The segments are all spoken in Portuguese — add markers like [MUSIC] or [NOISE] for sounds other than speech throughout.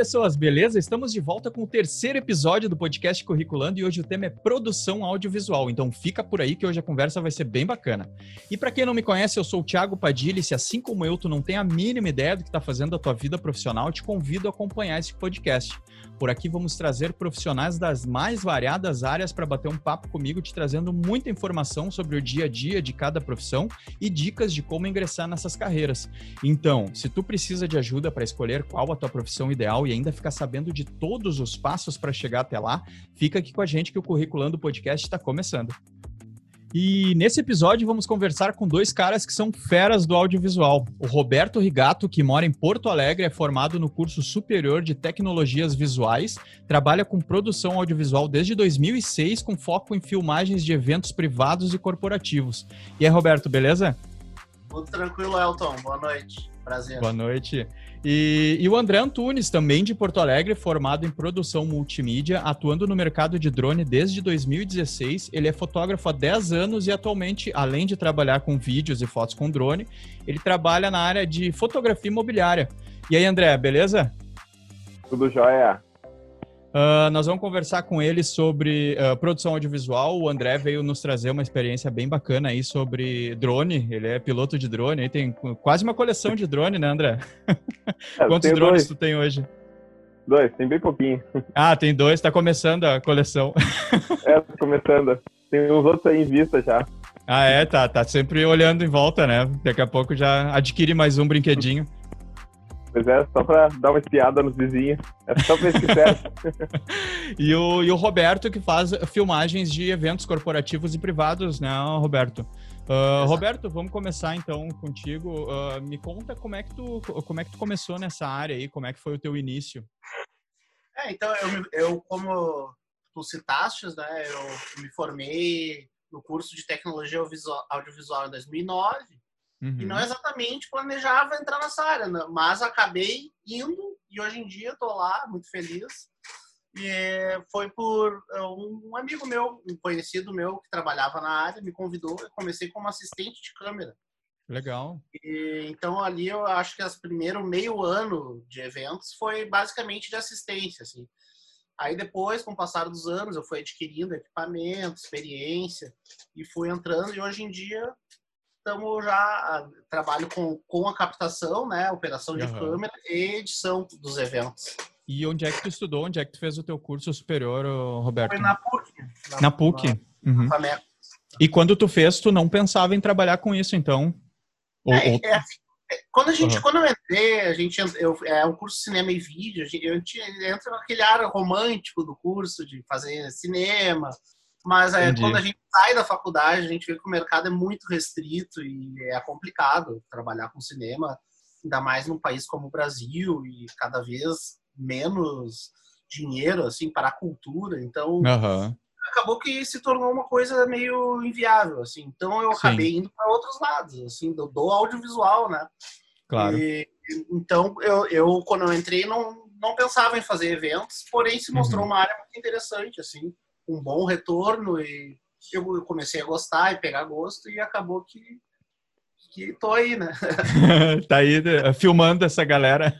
pessoas, beleza? Estamos de volta com o terceiro episódio do podcast Curriculando e hoje o tema é produção audiovisual. Então fica por aí que hoje a conversa vai ser bem bacana. E para quem não me conhece, eu sou o Thiago Padilha e se assim como eu tu não tem a mínima ideia do que está fazendo a tua vida profissional, te convido a acompanhar esse podcast. Por aqui vamos trazer profissionais das mais variadas áreas para bater um papo comigo, te trazendo muita informação sobre o dia a dia de cada profissão e dicas de como ingressar nessas carreiras. Então, se tu precisa de ajuda para escolher qual a tua profissão ideal e ainda ficar sabendo de todos os passos para chegar até lá, fica aqui com a gente que o Curriculando Podcast está começando. E nesse episódio vamos conversar com dois caras que são feras do audiovisual. O Roberto Rigato, que mora em Porto Alegre, é formado no curso superior de tecnologias visuais, trabalha com produção audiovisual desde 2006, com foco em filmagens de eventos privados e corporativos. E aí, Roberto, beleza? Tudo tranquilo, Elton. Boa noite. Prazer. Boa noite. E, e, o André Antunes, também de Porto Alegre, formado em produção multimídia, atuando no mercado de drone desde 2016. Ele é fotógrafo há 10 anos e atualmente, além de trabalhar com vídeos e fotos com drone, ele trabalha na área de fotografia imobiliária. E aí, André, beleza? Tudo jóia. Uh, nós vamos conversar com ele sobre uh, produção audiovisual. O André veio nos trazer uma experiência bem bacana aí sobre drone. Ele é piloto de drone, aí tem quase uma coleção de drone, né, André? [LAUGHS] É, Quantos drones dois. tu tem hoje? Dois, tem bem pouquinho. [LAUGHS] Ah, tem dois, tá começando a coleção. [LAUGHS] É, tá começando. Tem uns outros aí em vista já. Ah, é, tá, tá sempre olhando em volta, né? Daqui a pouco já adquire mais um brinquedinho. Pois é, só para dar uma espiada nos vizinhos. É só pra serve. [LAUGHS] [LAUGHS] e, o, e o Roberto, que faz filmagens de eventos corporativos e privados, né, Roberto? Uh, Roberto, vamos começar então contigo. Uh, me conta como é que tu como é que tu começou nessa área aí, como é que foi o teu início? É, então eu, eu como tu citaste, né, eu me formei no curso de tecnologia audiovisual em 2009 Uhum. E não uhum. exatamente planejava entrar nessa área, né? mas acabei indo e hoje em dia estou lá, muito feliz. E foi por é, um amigo meu, um conhecido meu que trabalhava na área, me convidou. Eu comecei como assistente de câmera. Legal. E, então ali eu acho que as primeiro meio ano de eventos foi basicamente de assistência, assim. Aí depois, com o passar dos anos, eu fui adquirindo equipamento, experiência e fui entrando e hoje em dia estamos já ah, trabalho com, com a captação, né, operação de uhum. câmera e edição dos eventos. E onde é que tu estudou? Onde é que tu fez o teu curso superior, Roberto? Foi na PUC. Na, na PUC. Na, uhum. na e quando tu fez, tu não pensava em trabalhar com isso, então? Ou, é, ou... É, é, quando a gente, uhum. quando eu entrei, a gente eu, é um curso de cinema e vídeo, a gente, eu entra naquele ar romântico do curso de fazer cinema, mas é, quando a gente sai da faculdade, a gente vê que o mercado é muito restrito e é complicado trabalhar com cinema, ainda mais num país como o Brasil e cada vez menos dinheiro assim para a cultura. Então, uhum. acabou que se tornou uma coisa meio inviável, assim. Então eu acabei Sim. indo para outros lados, assim, do, do, audiovisual, né? Claro. E, então eu, eu quando eu entrei não não pensava em fazer eventos, porém se mostrou uhum. uma área muito interessante, assim um bom retorno e eu comecei a gostar e pegar gosto e acabou que que tô aí, né? [LAUGHS] tá aí né, filmando essa galera.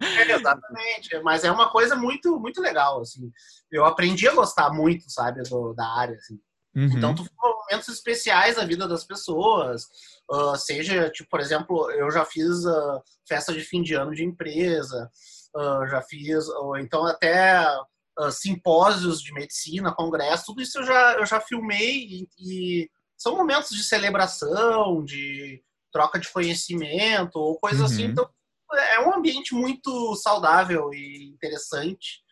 é, exatamente, mas é uma coisa muito muito legal assim. Eu aprendi a gostar muito, sabe, do, da área assim. Uhum. Então, tu momentos especiais na vida das pessoas, uh, seja, tipo, por exemplo, eu já fiz uh, festa de fim de ano de empresa, uh, já fiz, ou então até uh, simpósios de medicina, congresso, tudo isso eu já, eu já filmei e, e, são momentos de celebração, de troca de conhecimento ou coisa assim. uhum. assim. Então é um ambiente muito saudável e interessante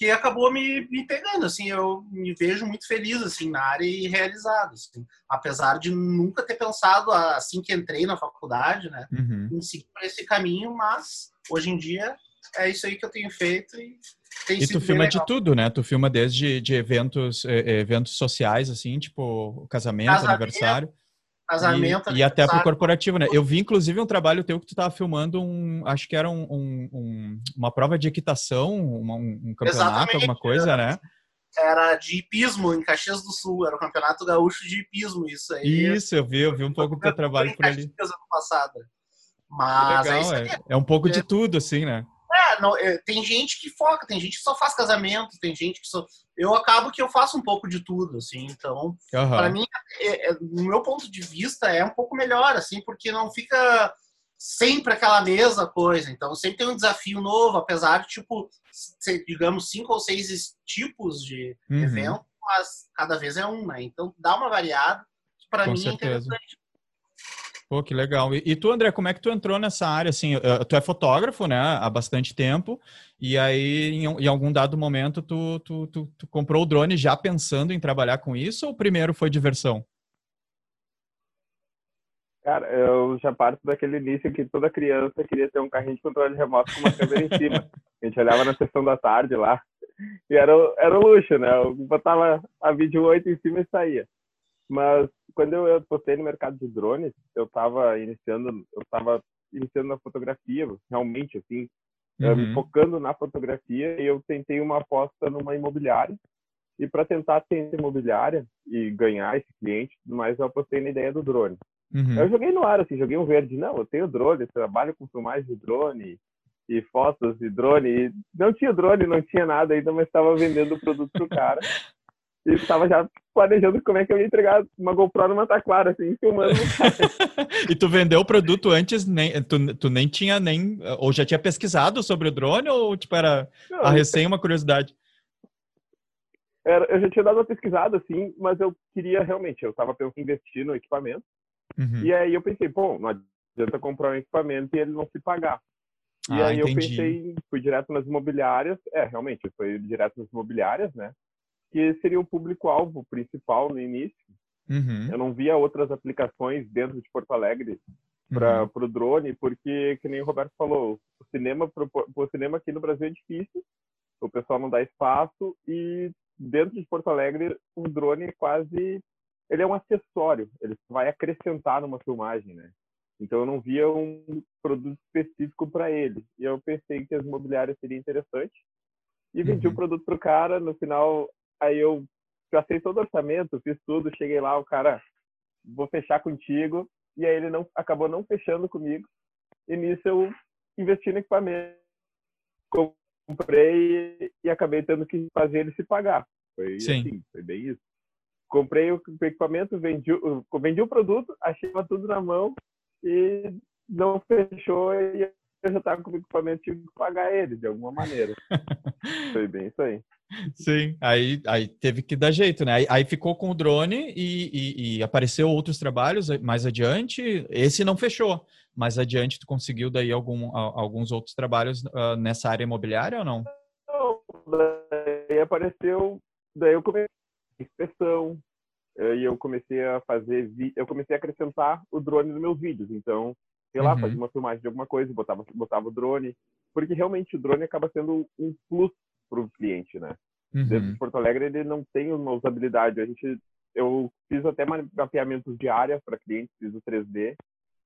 que acabou me, me pegando, assim, eu me vejo muito feliz, assim, na área e realizado, assim, apesar de nunca ter pensado, assim que entrei na faculdade, né, uhum. em seguir por esse caminho, mas hoje em dia é isso aí que eu tenho feito e tem e tu filma de tudo, né? Tu filma desde de eventos, eventos sociais, assim, tipo casamento, casamento aniversário. Casamento, e, e até pro corporativo, né? Eu vi, inclusive, um trabalho teu que tu tava filmando um, acho que era um, um, uma prova de equitação, uma, um, campeonato, Exatamente. alguma coisa, né? Era de hipismo em Caxias do Sul, era o Campeonato Gaúcho de Hipismo, isso aí. Isso, eu vi, eu vi um pouco do teu trabalho por ali. Ano passado. Mas Legal, é, é, é, um pouco de tudo, assim, né? É, não, é, tem gente que foca, tem gente que só faz casamento, tem gente que só. Eu acabo que eu faço um pouco de tudo, assim. Então, uhum. para mim, é, é, no meu ponto de vista, é um pouco melhor, assim, porque não fica sempre aquela mesma coisa. Então, sempre tem um desafio novo, apesar de, tipo, ser, digamos, cinco ou seis tipos de uhum. evento, mas cada vez é um, né? Então, dá uma variada, para mim certeza. é interessante. Pô, que legal. E, e, tu, André, como é que tu entrou nessa área? Assim, tu é fotógrafo, né, há bastante tempo, e aí, em, em algum dado momento, tu, tu, tu, tu, comprou o drone já pensando em trabalhar com isso, ou primeiro foi diversão? Cara, eu já parto daquele início que toda criança queria ter um carrinho de controle remoto com uma câmera em cima. A gente olhava na sessão da tarde lá, e era, era o luxo, né? Eu botava a vídeo 8 em cima e saía. Mas quando eu postei no mercado de drones, eu estava iniciando, eu estava iniciando na fotografia, realmente assim, eh, uhum. focando na fotografia, e eu tentei uma aposta numa imobiliária. E para tentar ter imobiliária e ganhar esse cliente, mas eu apostei na ideia do drone. Uhum. Eu joguei no ar, assim, joguei um verde. Não, eu tenho drone, eu trabalho com filmagem de drone e fotos de drone. E não tinha drone, não tinha nada ainda, mas estava vendendo o produto pro cara. [LAUGHS] E estava já planejando como é que eu ia entregar uma GoPro numa taquara, assim, filmando. [LAUGHS] e tu vendeu o produto antes, nem, tu, tu nem tinha nem, ou já tinha pesquisado sobre o drone, ou tipo era Não, a recém uma curiosidade? Era, eu já tinha dado uma pesquisada, assim, mas eu queria realmente, eu estava pensando em investir no equipamento, uhum. e aí eu pensei, bom, não adianta comprar um equipamento e ele não se pagar. E ah, aí entendi. eu pensei, fui direto nas imobiliárias, é, realmente, foi direto nas imobiliárias, né? Que seria o público-alvo principal no início. Uhum. Eu não via outras aplicações dentro de Porto Alegre para uhum. o drone, porque, que nem o Roberto falou, o cinema, pro, o cinema aqui no Brasil é difícil, o pessoal não dá espaço e dentro de Porto Alegre o drone é quase ele é um acessório, ele vai acrescentar numa filmagem, né? Então eu não via um produto específico para ele. E eu pensei que as imobiliárias seria interessante e vendi uhum. o produto pro cara. No final Aí eu gastei todo o orçamento, fiz tudo, cheguei lá, o cara, vou fechar contigo. E aí ele não acabou não fechando comigo. E nisso eu investi no equipamento, comprei e acabei tendo que fazer ele se pagar. Foi Sim. assim, foi bem isso. Comprei o equipamento, vendi, vendi o produto, achei tudo na mão e não fechou e eu já estava com o equipamento, tive que pagar ele de alguma maneira. [LAUGHS] foi bem isso aí. Sim, aí, aí teve que dar jeito, né? Aí, aí ficou com o drone e, e, e, apareceu outros trabalhos mais adiante. Esse não fechou, mas adiante tu conseguiu daí algum, alguns outros trabalhos uh, nessa área imobiliária ou não? Não, daí apareceu, daí eu comecei a inspeção, e eu comecei a fazer, eu comecei a acrescentar o drone nos meus vídeos. Então, sei lá, uhum. fazia uma filmagem de alguma coisa, botava, botava o drone, porque realmente o drone acaba sendo um plus para o cliente, né? Uhum. Dentro de Porto Alegre ele não tem uma usabilidade. A gente, eu fiz até mapeamentos de área para clientes, fiz o 3D,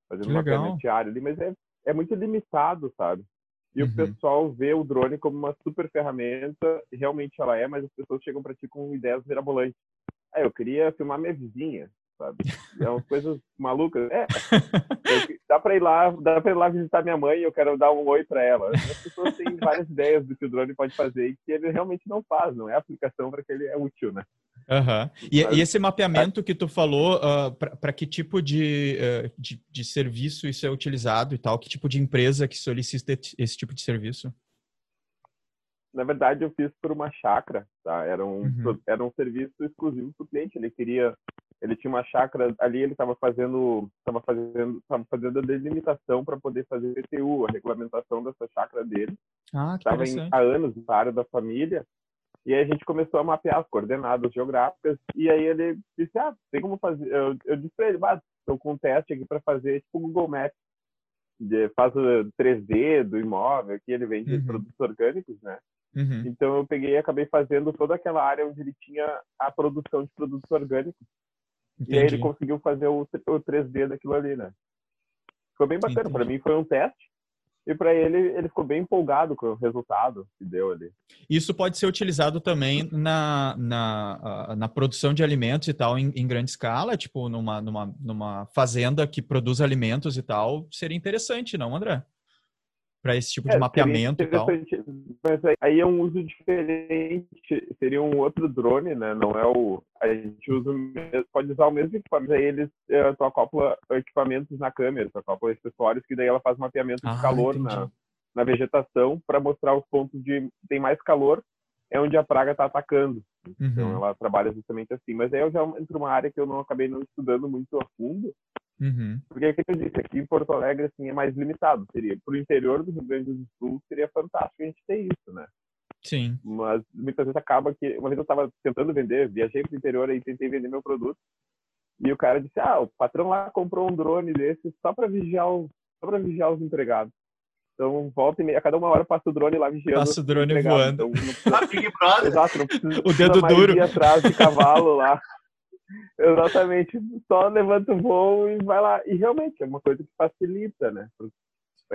fazendo mapeamento de área ali, mas é, é muito limitado, sabe? E uhum. o pessoal vê o drone como uma super ferramenta, realmente ela é, mas as pessoas chegam para ti com ideias mirabolantes. Ah, eu queria filmar minha vizinha sabe? É umas coisas malucas. É, dá para ir lá, dá para ir lá visitar minha mãe e eu quero dar um oi para ela. As pessoas têm [LAUGHS] várias ideias do que o drone pode fazer e que ele realmente não faz, não é aplicação para que ele é útil, né? Uhum. E, e, esse mapeamento que tu falou, uh, ah, para que tipo de, uh, de, de, serviço isso é utilizado e tal? Que tipo de empresa que solicita esse tipo de serviço? Na verdade, eu fiz por uma chácara, tá? Era um, uhum. era um serviço exclusivo para o cliente. Ele queria ele tinha uma chácara ali, ele estava fazendo, estava fazendo, estava fazendo a delimitação para poder fazer o PTU, a regulamentação dessa chácara dele. Ah, Estava há anos na área da família. E aí a gente começou a mapear as coordenadas geográficas. E aí ele disse, ah, tem como fazer... Eu, eu disse para ele, ah, estou com um teste aqui para fazer tipo Google Maps. De, faz o 3D do imóvel, que ele vende uhum. produtos orgânicos, né? Uhum. Então eu peguei e acabei fazendo toda aquela área onde ele tinha a produção de produtos orgânicos. Entendi. E aí ele conseguiu fazer o, o 3D daquilo ali, né? Ficou bem bacana. Para mim foi um teste. E para ele, ele ficou bem empolgado com o resultado que deu ali. Isso pode ser utilizado também na, na, na produção de alimentos e tal em, em, grande escala, tipo numa, numa, numa fazenda que produz alimentos e tal. Seria interessante, não, André? Para esse tipo de é, mapeamento e tal. Mas aí é um uso diferente, seria um outro drone, né? Não é o. A gente usa, pode usar o mesmo equipamento, aí eles uh, tu acopla equipamentos na câmera, tu acopla acessórios, que daí ela faz mapeamento de ah, calor na, na vegetação para mostrar os pontos de tem mais calor, é onde a praga está atacando. Então uhum. ela trabalha justamente assim. Mas aí eu já entro numa área que eu não acabei não estudando muito a fundo, Uhum. Porque aqui eu disse, aqui em Porto Alegre assim, é mais limitado. Seria para o interior do Rio Grande do Sul seria fantástico a gente ter isso, né? Sim. Mas muitas vezes acaba que uma vez eu estava tentando vender, viajei para o interior e tentei vender meu produto e o cara disse: "Ah, o patrão lá comprou um drone desse só para vigiar o, só para vigiar os empregados". Então, volta e meia, a cada uma hora passa o drone lá vigiando. Passa o drone voando. Então, não [LAUGHS] precisa... Exato, não precisa, o dedo duro. atrás de cavalo lá. Exatamente. Só levanta o voo e vai lá. E realmente é uma coisa que facilita, né?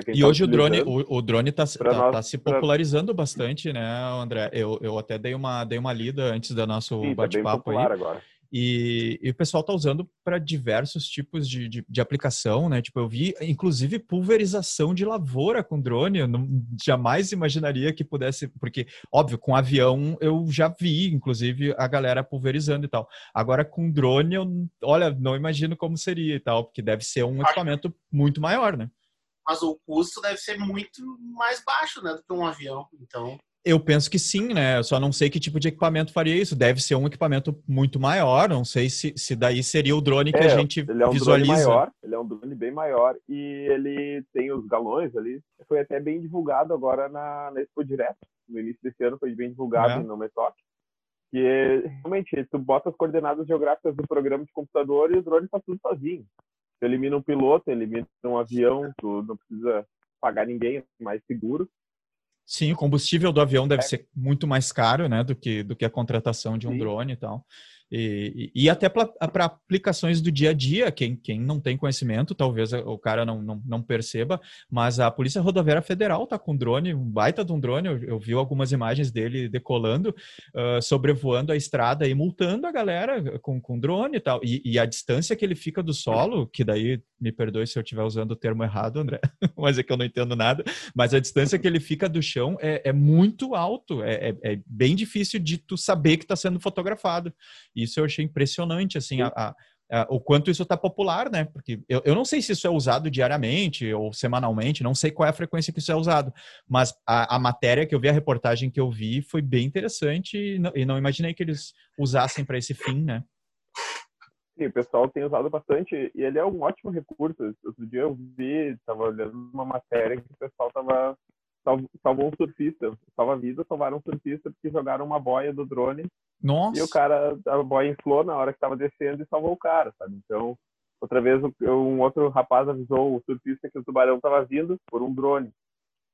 E tá hoje o drone, o, o drone está tá, tá se popularizando pra... bastante, né, André? Eu, eu até dei uma, dei uma lida antes do nosso tá bate-papo aí. Agora. E, e, o pessoal está usando para diversos tipos de, de, de, aplicação, né? Tipo, eu vi, inclusive, pulverização de lavoura com drone. Eu não, jamais imaginaria que pudesse, porque, óbvio, com avião eu já vi, inclusive, a galera pulverizando e tal. Agora, com drone, eu, olha, não imagino como seria e tal, porque deve ser um equipamento muito maior, né? Mas o custo deve ser muito mais baixo, né, do que um avião. Então. Eu penso que sim, né? Eu só não sei que tipo de equipamento faria isso. Deve ser um equipamento muito maior. Não sei se, se daí seria o drone que é, a gente ele é um visualiza. Drone maior, ele é um drone bem maior e ele tem os galões ali. Foi até bem divulgado agora na, na Expo Direto. No início desse ano foi bem divulgado é. no Metoc. Que realmente tu bota as coordenadas geográficas do programa de computador e o drone faz tudo sozinho. Tu elimina um piloto, elimina um avião, tu não precisa pagar ninguém, é mais seguro. Sim, o combustível do avião deve é. ser muito mais caro, né, do que, do que a contratação de um Sim. drone e tal. E, e, até para aplicações do dia a dia, quem, quem não tem conhecimento, talvez o cara não, não, não perceba, mas a Polícia Rodoviária Federal está com drone, um baita de um drone, eu, eu vi algumas imagens dele decolando, uh, sobrevoando a estrada e multando a galera com, com drone e tal. E, e, a distância que ele fica do solo, que daí, me perdoe se eu estiver usando o termo errado, André, [LAUGHS] mas é que eu não entendo nada, mas a distância que ele fica do chão é, é muito alto, é, é, é bem difícil de tu saber que está sendo fotografado. Isso eu achei impressionante, assim, a, a, a, o quanto isso está popular, né? Porque eu, eu não sei se isso é usado diariamente ou semanalmente, não sei qual é a frequência que isso é usado, mas a, matéria que eu vi, a reportagem que eu vi, foi bem interessante e não, e não imaginei que eles usassem para esse fim, né? Sim, o pessoal tem usado bastante e ele é um ótimo recurso. Outro dia eu vi, estava olhando uma matéria que o pessoal estava salvou um surfista, salva a vida, salvaram um surfista porque jogaram uma boia do drone. Nossa. E o cara, a boia inflou na hora que estava descendo e salvou o cara, sabe? Então, outra vez um outro rapaz avisou o surfista que o tubarão estava vindo por um drone.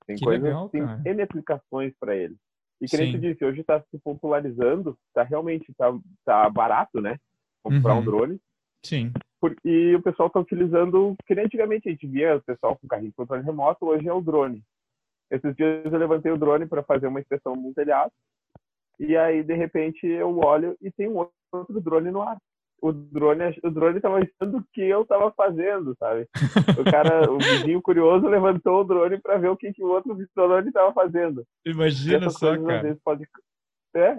Tem que coisas, legal, tem N aplicações para ele. E que nem você disse, hoje está se popularizando, está realmente tá, tá barato, né? Comprar uhum. um drone. Sim. Por, e o pessoal está utilizando, que nem antigamente a gente via o pessoal com carrinho de controle remoto, hoje é o drone. Esses dias eu levantei o drone para fazer uma inspeção no telhado. E aí, de repente, eu olho e tem um outro drone no ar. O drone, o drone estava achando o que eu estava fazendo, sabe? O cara, [LAUGHS] o vizinho curioso levantou o drone para ver o que, que o outro drone estava fazendo. Imagina só, coisas, cara. Pode... É,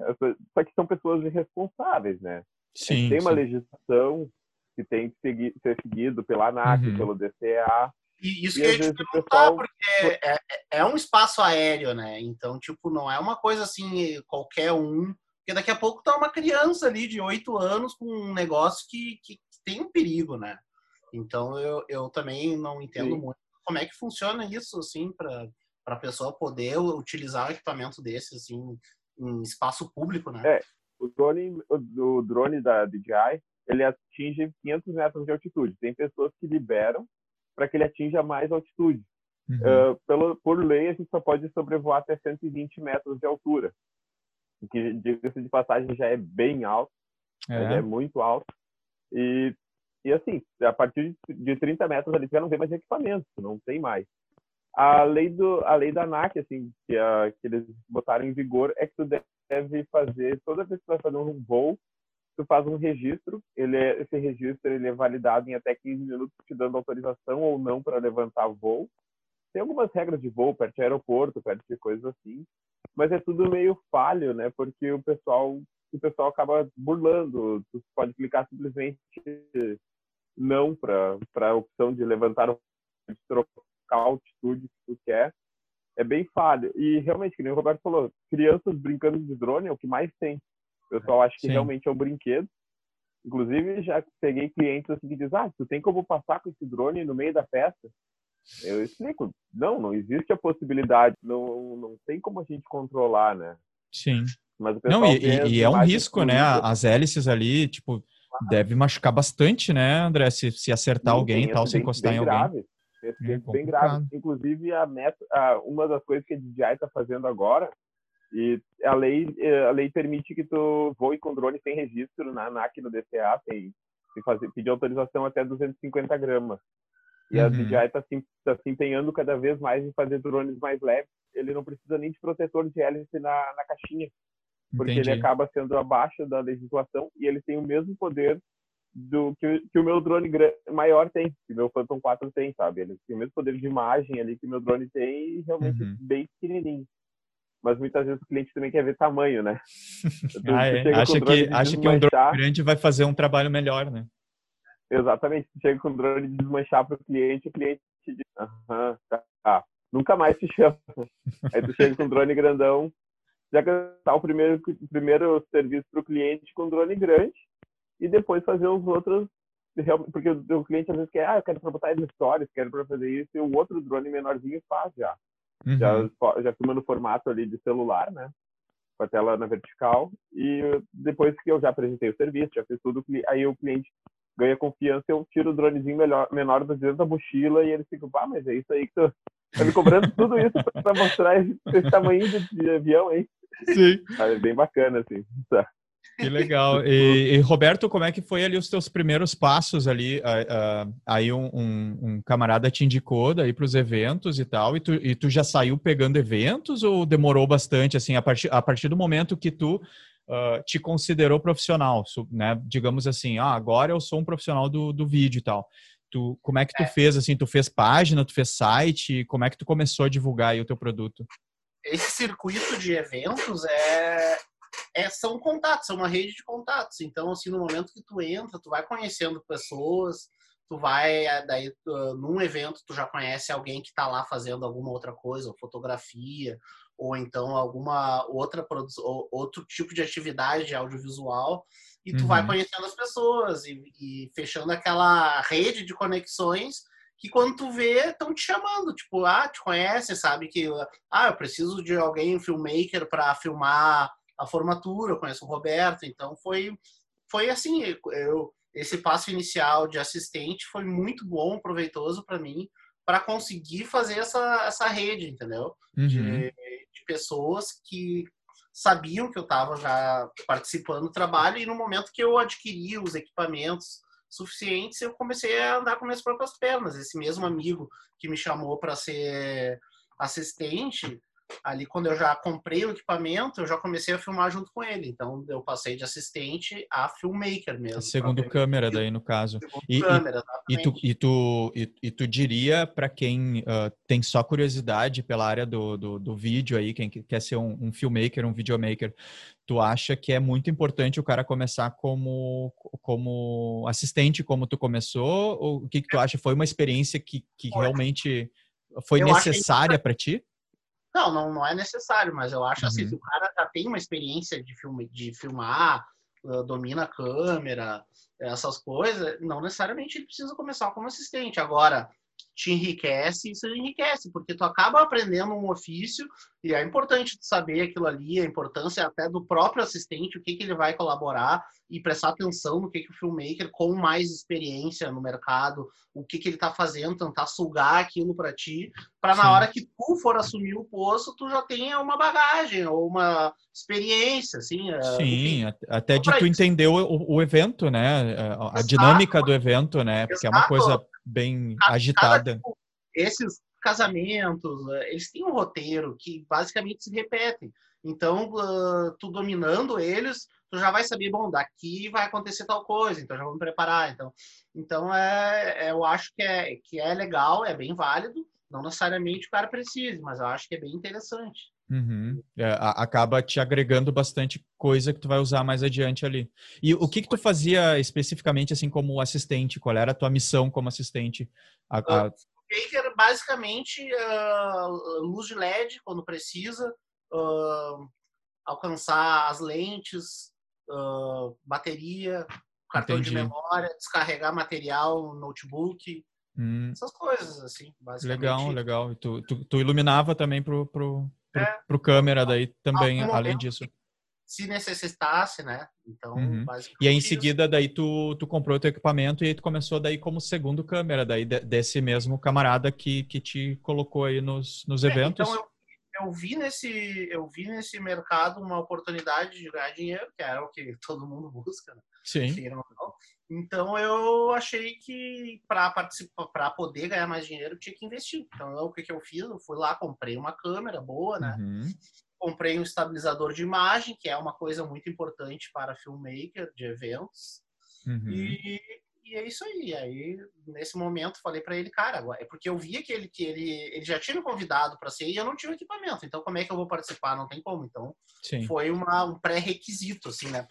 só que são pessoas irresponsáveis, né? Sim. Tem uma sim. legislação que tem que ser seguido pela ANAC, uhum. pelo DCA, e isso e que eu ia te perguntar, pessoal... porque é, é, um espaço aéreo, né? Então, tipo, não é uma coisa assim, qualquer um. Porque daqui a pouco tá uma criança ali de oito anos com um negócio que, que tem um perigo, né? Então, eu, eu também não entendo Sim. muito como é que funciona isso, assim, para a pessoa poder utilizar um equipamento desse, assim, em espaço público, né? É, o drone, o, o drone da DJI, ele atinge 500 metros de altitude. Tem pessoas que liberam para que ele atinja mais altitude. Uhum. Uh, pelo, por lei, a gente só pode sobrevoar até 120 metros de altura, o que, diga-se de passagem, já é bem alto, é, é muito alto. E, e assim, a partir de 30 metros ali, já não tem mais equipamento, não tem mais. A lei, do, a lei da ANAC, assim, que, a, que eles botaram em vigor, é que tu deve fazer, toda vez que tu vai fazer um voo, tu faz um registro, ele é, esse registro ele é validado em até 15 minutos, te dando autorização ou não para levantar voo. tem algumas regras de voo perto de aeroporto, perto de coisas assim, mas é tudo meio falho, né? Porque o pessoal, o pessoal acaba burlando. Tu pode clicar simplesmente não para a opção de levantar de trocar a altitude que tu quer. É bem falho. E realmente, nem o Roberto falou, crianças brincando de drone é o que mais tem. O pessoal acha que Sim. realmente é um brinquedo. Inclusive, já peguei clientes assim que dizem, ah, tu tem como passar com esse drone no meio da festa? Eu explico, não, não existe a possibilidade, não, não tem como a gente controlar, né? Sim. Mas não, e, e é um risco, né? As hélices ali, tipo, ah. deve machucar bastante, né, André? Se, se acertar Sim, alguém e tal, se encostar em alguém. Grave. É bem, bem grave. Inclusive, a meta, a, uma das coisas que a DJI está fazendo agora e a lei, a lei permite que tu voe com drone sem registro na ANAC no DCA, tem, tem fazer, pedir autorização até 250 gramas. E uhum. a DJI está se, tá se empenhando cada vez mais em fazer drones mais leves. Ele não precisa nem de protetor de hélice na, na caixinha, porque Entendi. ele acaba sendo abaixo da legislação e ele tem o mesmo poder do que, que o meu drone maior tem, que o meu Phantom 4 tem, sabe? Ele tem o mesmo poder de imagem ali que o meu drone tem e realmente uhum. bem pequenininho mas muitas vezes o cliente também quer ver tamanho, né? [LAUGHS] Tu, ah, é. acha que, acha que um drone grande vai fazer um trabalho melhor, né? Exatamente. Tu chega com o drone de desmanchar para o cliente, o cliente te diz, aham, tá, nunca mais te chama. [LAUGHS] Aí tu chega com um drone grandão, já gastar o primeiro, o primeiro serviço para o cliente com um drone grande e depois fazer os outros porque o cliente às vezes quer, ah, eu quero para botar as stories, quero para fazer isso, e o outro drone menorzinho faz já. Uhum. Já, já filma no formato ali de celular, né? Com a tela na vertical. E depois que eu já apresentei o serviço, já fiz tudo, aí o cliente ganha confiança, eu tiro o dronezinho melhor, menor do dentro da mochila e ele fica, ah, mas é isso aí que tu tá me cobrando tudo isso para mostrar esse, esse tamanho de, de, avião, hein? Sim. É bem bacana, assim. Tá. Que legal. E, [LAUGHS] e, Roberto, como é que foi ali os teus primeiros passos ali? Uh, uh, aí um, um, um, camarada te indicou daí para os eventos e tal, e tu, e tu já saiu pegando eventos ou demorou bastante, assim, a partir, a partir do momento que tu uh, te considerou profissional, né? Digamos assim, ah, agora eu sou um profissional do, do vídeo e tal. Tu, como é que tu é. fez, assim, tu fez página, tu fez site, como é que tu começou a divulgar aí o teu produto? Esse circuito de eventos é, é, são contatos, é uma rede de contatos. Então, assim, no momento que tu entra, tu vai conhecendo pessoas, tu vai, eh, daí, tu, num evento, tu já conhece alguém que está lá fazendo alguma outra coisa, ou fotografia, ou então alguma outra produção, outro tipo de atividade audiovisual, e tu uhum. vai conhecendo as pessoas e, e fechando aquela rede de conexões que quando tu vê, estão te chamando, tipo, ah, te conhece, sabe que, ah, eu preciso de alguém, um filmmaker, para filmar a formatura, eu conheço o Roberto, então foi, foi assim, eu, esse passo inicial de assistente foi muito bom, proveitoso para mim, para conseguir fazer essa, essa rede, entendeu? Uhum. De, de pessoas que sabiam que eu estava já participando do trabalho e no momento que eu adquiri os equipamentos suficientes, eu comecei a andar com minhas próprias pernas. Esse mesmo amigo que me chamou para ser assistente, ali quando eu já comprei o equipamento, eu já comecei a filmar junto com ele. Então eu passei de assistente a filmmaker mesmo. Segundo câmera daí no caso. E, câmera, e, tu, e, tu, e, e tu diria para quem uh, tem só curiosidade pela área do, do, do, vídeo aí, quem quer ser um, um filmmaker, um videomaker, tu acha que é muito importante o cara começar como, como assistente, como tu começou? Ou o que, que tu acha? Foi uma experiência que, que realmente foi eu necessária para ti? Não, não, não é necessário, mas eu acho assim, uhum. assim, se o cara já tem uma experiência de, filme, de filmar, uh, domina a câmera, essas coisas, não necessariamente ele precisa começar como assistente. Agora, te enriquece, isso enriquece, porque tu acaba aprendendo um ofício e é importante saber aquilo ali, a importância até do próprio assistente, o que, que ele vai colaborar e prestar atenção no que, que o filmmaker com mais experiência no mercado, o que, que ele está fazendo, tentar sugar aquilo para ti, para na hora que tu for assumir o posto, tu já tenha uma bagagem ou uma experiência, assim. É, Sim, enfim, até de tu entender o, o, evento, né? A, a dinâmica do evento, né? Porque Exato. é uma coisa bem cada, agitada. Tipo, esses casamentos, eh, eles têm um roteiro que basicamente se repetem. Então, uh, tu dominando eles, tu já vai saber, bom, daqui vai acontecer tal coisa, então já vamos preparar. Então, então é, é, eu acho que é, que é legal, é bem válido, Não necessariamente o cara precise, mas eu acho que é bem interessante. Uhum. É, acaba te agregando bastante coisa que tu vai usar mais adiante ali. E o que que tu fazia especificamente assim como assistente? Qual era a tua missão como assistente? A, a... Baker, basicamente, uh, luz de LED quando precisa, uh, alcançar as lentes, uh, bateria, cartão Entendi. de memória, descarregar material no notebook, hum. essas coisas, assim, basicamente. Legal, legal. E tu, tu, tu iluminava também pro, pro, pro, é, pro câmera daí também, além disso. Se necessitasse, né? Então, uhum. E aí, em seguida, daí tu, tu comprou o teu equipamento e aí tu começou daí como segundo câmera, daí desse mesmo camarada que, que te colocou aí nos, nos é, eventos. Então, eu, eu, vi nesse, eu vi nesse mercado uma oportunidade de ganhar dinheiro, que era o que todo mundo [LAUGHS] busca, né? Sim. Então eu achei que para participar, para poder ganhar mais dinheiro, tinha que investir. Então o que, que eu fiz? Eu fui lá, comprei uma câmera boa, né? Uhum. Comprei um estabilizador de imagem, que é uma coisa muito importante para filmmaker de eventos. Uhum. E e é isso aí. Aí, nesse momento, falei para ele, cara, é porque eu via que ele, que ele, ele já tinha me convidado para ser e eu não tinha equipamento. Então, como é que eu vou participar? Não tem como. Então, Sim. foi uma, um pré-requisito, assim, né?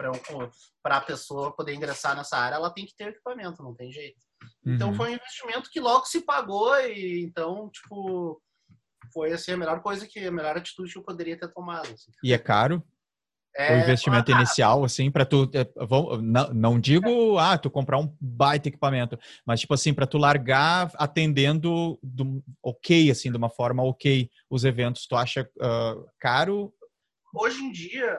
Para a pessoa poder ingressar nessa área, ela tem que ter equipamento, não tem jeito. Então, uhum. foi um investimento que logo se pagou e, então, tipo, foi, assim, a melhor coisa que, a melhor atitude que eu poderia ter tomado. Assim. E é caro? É, o investimento ah, inicial, assim, para tu. É, não, não digo, ah, tu comprar um baita equipamento, mas, tipo assim, para tu largar atendendo do, ok, assim, de uma forma ok os eventos, tu acha uh, caro? Hoje em dia,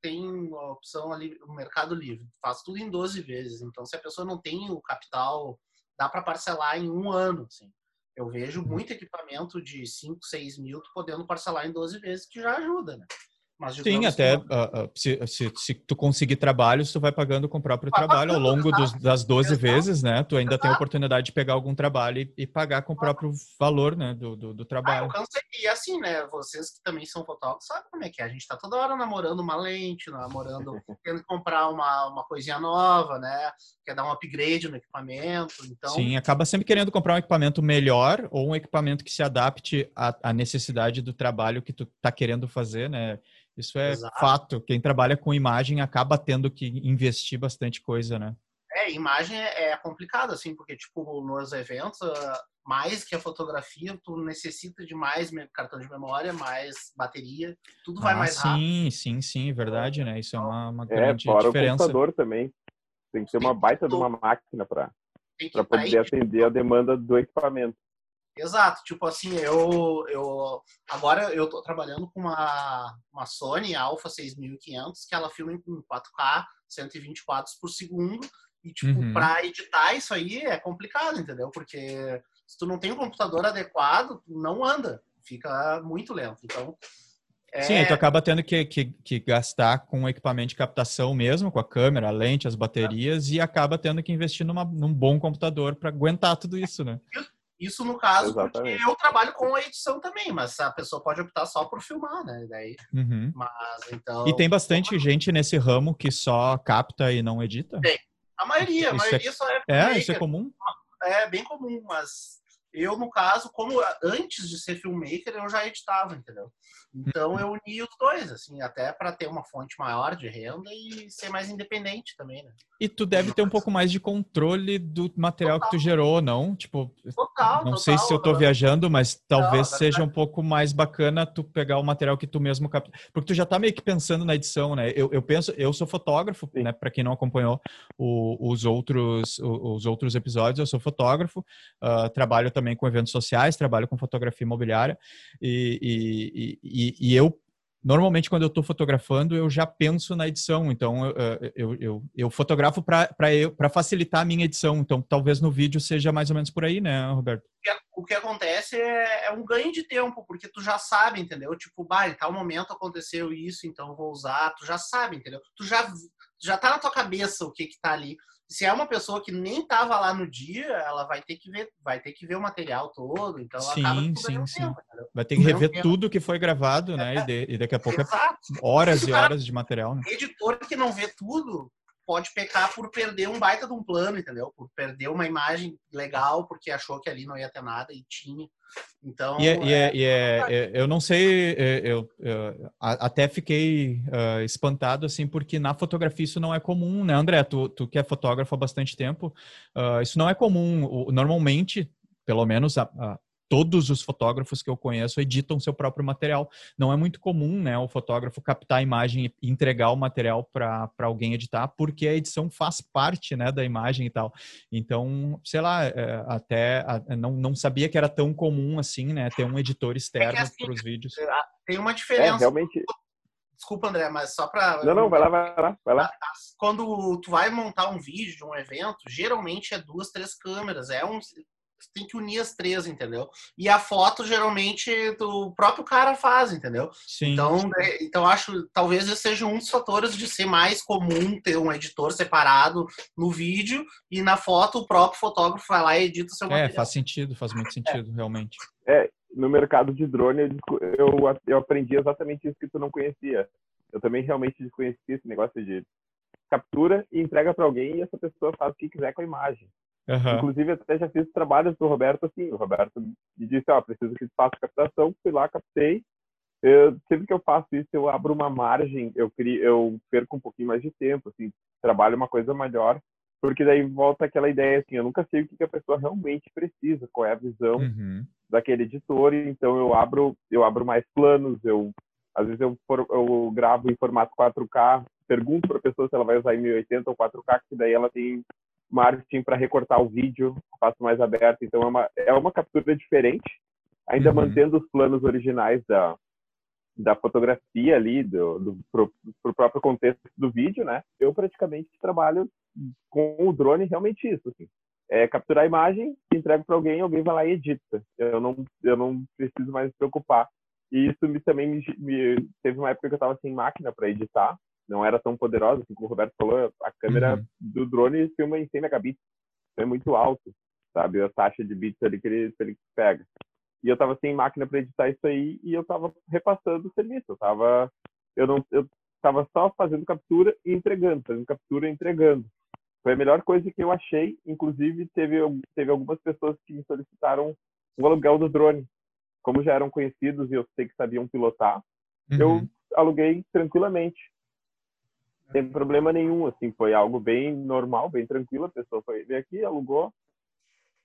tem a opção ali, o Mercado Livre, faz tudo em 12 vezes. Então, se a pessoa não tem o capital, dá para parcelar em um ano, assim. Eu vejo uhum. muito equipamento de 5, 6 mil podendo parcelar em 12 vezes, que já ajuda, né? Sim, até uh, uh, se, se, se, tu conseguir trabalho, tu vai pagando com o próprio vai trabalho ao longo dos, das 12 Exato. vezes, né? Tu ainda Exato. tem a oportunidade de pegar algum trabalho e, e pagar com o próprio valor, né? Do, do, do trabalho. Ah, eu cansei. E assim, né? Vocês que também são fotógrafos sabem como é que é. A gente tá toda hora namorando uma lente, namorando, [LAUGHS] tendo que comprar uma, uma coisinha nova, né? Quer dar um upgrade no equipamento. Então... Sim, acaba sempre querendo comprar um equipamento melhor ou um equipamento que se adapte à, à necessidade do trabalho que tu tá querendo fazer, né? Isso é Exato. fato. Quem trabalha com imagem acaba tendo que investir bastante coisa, né? É, imagem é, é complicado, assim, porque, tipo, nos eventos, ah, mais que a fotografia, tu necessita de mais cartão de memória, mais bateria, tudo vai ah, mais rápido. Sim, sim, sim, verdade, né? Isso é uma, uma é, grande é, fora diferença. o computador também. Tem que ter uma baita de uma máquina para poder atender a demanda do equipamento. Exato, tipo assim, eu, eu agora eu tô trabalhando com uma, uma Sony Alpha 6500 que ela filma em 4K, 120 quadros por segundo e tipo, uhum. para editar isso aí é complicado, entendeu? Porque se tu não tem um computador adequado, não anda, fica muito lento. Então, é... Sim, tu acaba tendo que, que, que, gastar com equipamento de captação mesmo, com a câmera, a lente, as baterias, é. e acaba tendo que investir numa, num bom computador para aguentar tudo isso, né? Isso no caso, Exatamente. porque eu trabalho com a edição também, mas a pessoa pode optar só por filmar, né? Daí, uhum. mas, então, e tem bastante como... gente nesse ramo que só capta e não edita? Tem. A maioria, a é maioria é... só é. É, isso é comum? É bem comum, mas eu, no caso, como antes de ser filmmaker, eu já editava, entendeu? Então eu uni os dois, assim, até para ter uma fonte maior de renda e ser mais independente também, né? E tu deve ter um pouco mais de controle do material total. que tu gerou, não? Tipo, total, não total, sei se eu tô não. viajando, mas talvez não, seja um pouco mais bacana tu pegar o material que tu mesmo capta. Porque tu já tá meio que pensando na edição, né? Eu, eu penso, eu sou fotógrafo, Sim. né? Para quem não acompanhou o, os outros os outros episódios, eu sou fotógrafo, uh, trabalho também com eventos sociais, trabalho com fotografia imobiliária e, e, e, e eu normalmente quando eu estou fotografando eu já penso na edição. Então eu, eu, eu, eu fotografo para facilitar a minha edição. Então talvez no vídeo seja mais ou menos por aí né Roberto? O que acontece é, é um ganho de tempo porque tu já sabe entendeu? Tipo bah em tal momento aconteceu isso então vou usar. Tu já sabe entendeu? Tu já já tá na tua cabeça o que que tá ali se é uma pessoa que nem estava lá no dia, ela vai ter que ver, vai ter que ver o material todo, então sim, acaba sim, sim. Tempo, vai ter que rever tempo. tudo que foi gravado, né? E, de, e daqui a pouco é horas [LAUGHS] e horas de material. Né? Editor que não vê tudo pode pecar por perder um baita de um plano, entendeu? Por perder uma imagem legal porque achou que ali não ia ter nada e tinha. Então. E é, e é, e é, é eu não sei, é, eu, eu até fiquei uh, espantado, assim, porque na fotografia isso não é comum, né, André? Tu, tu que é fotógrafo há bastante tempo, uh, isso não é comum. Normalmente, pelo menos a, a todos os fotógrafos que eu conheço editam seu próprio material. Não é muito comum, né, o fotógrafo captar a imagem e entregar o material para alguém editar, porque a edição faz parte, né, da imagem e tal. Então, sei lá, é, até não, não sabia que era tão comum assim, né, ter um editor externo é assim, para os vídeos. É, tem uma diferença. É, realmente. Desculpa, André, mas só para. Não, não, vai lá, vai lá, vai lá. Quando tu vai montar um vídeo de um evento, geralmente é duas, três câmeras. É um, tem que unir as três, entendeu? E a foto, geralmente, o próprio cara faz, entendeu? Sim. Então, é, então acho talvez esse seja um dos fatores de ser mais comum ter um editor separado no vídeo e na foto o próprio fotógrafo vai lá e edita o seu é, material. É, faz sentido, faz muito sentido, é. realmente. É, no mercado de drone eu, eu aprendi exatamente isso que tu não conhecia. Eu também realmente desconhecia esse negócio de captura e entrega para alguém e essa pessoa faz o que quiser com a imagem. Uhum. Inclusive, até já fiz trabalhos pro Roberto assim. O Roberto me disse: Ó, oh, preciso que faça captação. Fui lá, captei. Eu, sempre que eu faço isso, eu abro uma margem, eu, crio, eu perco um pouquinho mais de tempo, assim, trabalho uma coisa melhor, porque daí volta aquela ideia assim: eu nunca sei o que a pessoa realmente precisa, qual é a visão uhum. daquele editor, então eu abro, eu abro mais planos, eu às vezes eu, eu gravo em formato 4K, pergunto para a pessoa se ela vai usar em 1080 ou 4K, que daí ela tem marketing para recortar o vídeo, faço mais aberto. Então é uma, é uma captura diferente, ainda uhum. mantendo os planos originais da, da fotografia ali, do, do pro, pro, próprio contexto do vídeo, né? Eu praticamente trabalho com o drone realmente isso, assim. É capturar a imagem, entrego para alguém, alguém vai lá e edita. Eu não, eu não preciso mais me preocupar. E isso me, também me, me teve uma época que eu estava sem máquina para editar, não era tão poderosa, assim como o Roberto falou, a câmera uhum. do drone filma em 100 megabits, então é muito alto, sabe, a taxa de bits ali que ele, que ele pega. E eu tava sem máquina para editar isso aí e eu tava repassando o serviço, eu tava eu não eu tava só fazendo captura e entregando, fazendo captura e entregando. Foi a melhor coisa que eu achei, inclusive teve teve algumas pessoas que me solicitaram o aluguel do drone. Como já eram conhecidos e eu sei que sabiam pilotar, uhum. eu aluguei tranquilamente sem problema nenhum, assim, foi algo bem normal, bem tranquilo, a pessoa foi veio aqui, alugou,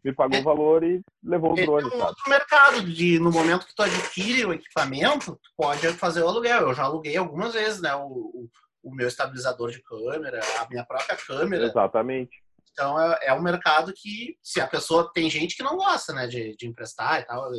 me pagou o é, valor e levou o drone, é um outro mercado de, no momento que tu adquire o equipamento, tu pode fazer o aluguel. Eu já aluguei algumas vezes, né, o, o, o meu estabilizador de câmera, a minha própria câmera. Exatamente. Então é, é um mercado que, se a pessoa tem gente que não gosta, né, de, de emprestar e tal,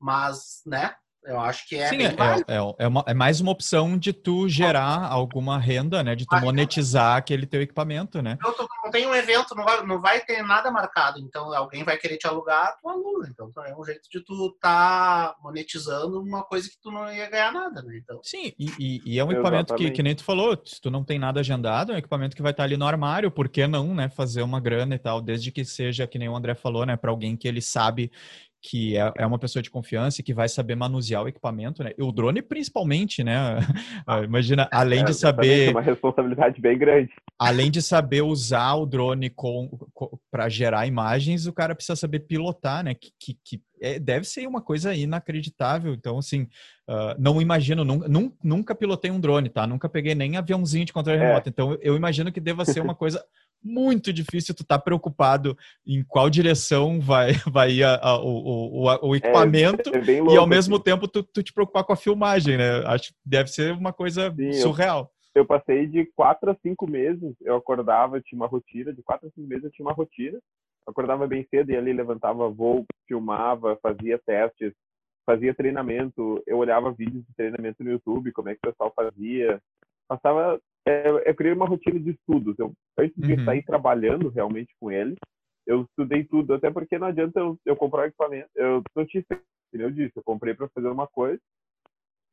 mas, né, eu acho que é Sim, é, é, é, uma, é, mais uma opção de tu gerar alguma renda, né? De tu monetizar aquele teu equipamento, né? Eu tô, não tem um evento, não vai, não vai ter nada marcado, então alguém vai querer te alugar, tu aluga. Então é um jeito de tu tá monetizando uma coisa que tu não ia ganhar nada, né? Então... Sim, e, e, e é um equipamento que, que nem tu falou, se tu não tem nada agendado, é um equipamento que vai estar ali no armário, por que não, né? Fazer uma grana e tal, desde que seja, que nem o André falou, né? Para alguém que ele sabe que é, é, uma pessoa de confiança e que vai saber manusear o equipamento, né? E o drone principalmente, né? [LAUGHS] Ah, imagina, além é, de saber... Uma responsabilidade bem grande. Além de saber usar o drone com, com para gerar imagens, o cara precisa saber pilotar, né? Que, que, que é, deve ser uma coisa inacreditável. Então, assim, uh, não imagino, nunca, nunca pilotei um drone, tá? Nunca peguei nem aviãozinho de controle é. remoto. Então, eu imagino que deva ser uma coisa muito difícil tu estar tá preocupado em qual direção vai, [LAUGHS] vai ir a, a, o, o, o, equipamento é, é louco, e ao mesmo assim. tempo tu, tu, te preocupar com a filmagem, né? Acho que deve ser uma coisa Sim, surreal. Eu, eu, passei de quatro a cinco meses, eu acordava, tinha uma rotina, de quatro a cinco meses eu tinha uma rotina, acordava bem cedo e ali levantava voo, filmava, fazia testes, fazia treinamento, eu olhava vídeos de treinamento no YouTube, como é que o pessoal fazia, passava é, eu criei uma rotina de estudos. Eu, antes de uhum. sair trabalhando realmente com ele, eu estudei tudo, até porque não adianta eu, eu comprar um equipamento. Eu não tinha eu disse, eu comprei para fazer uma coisa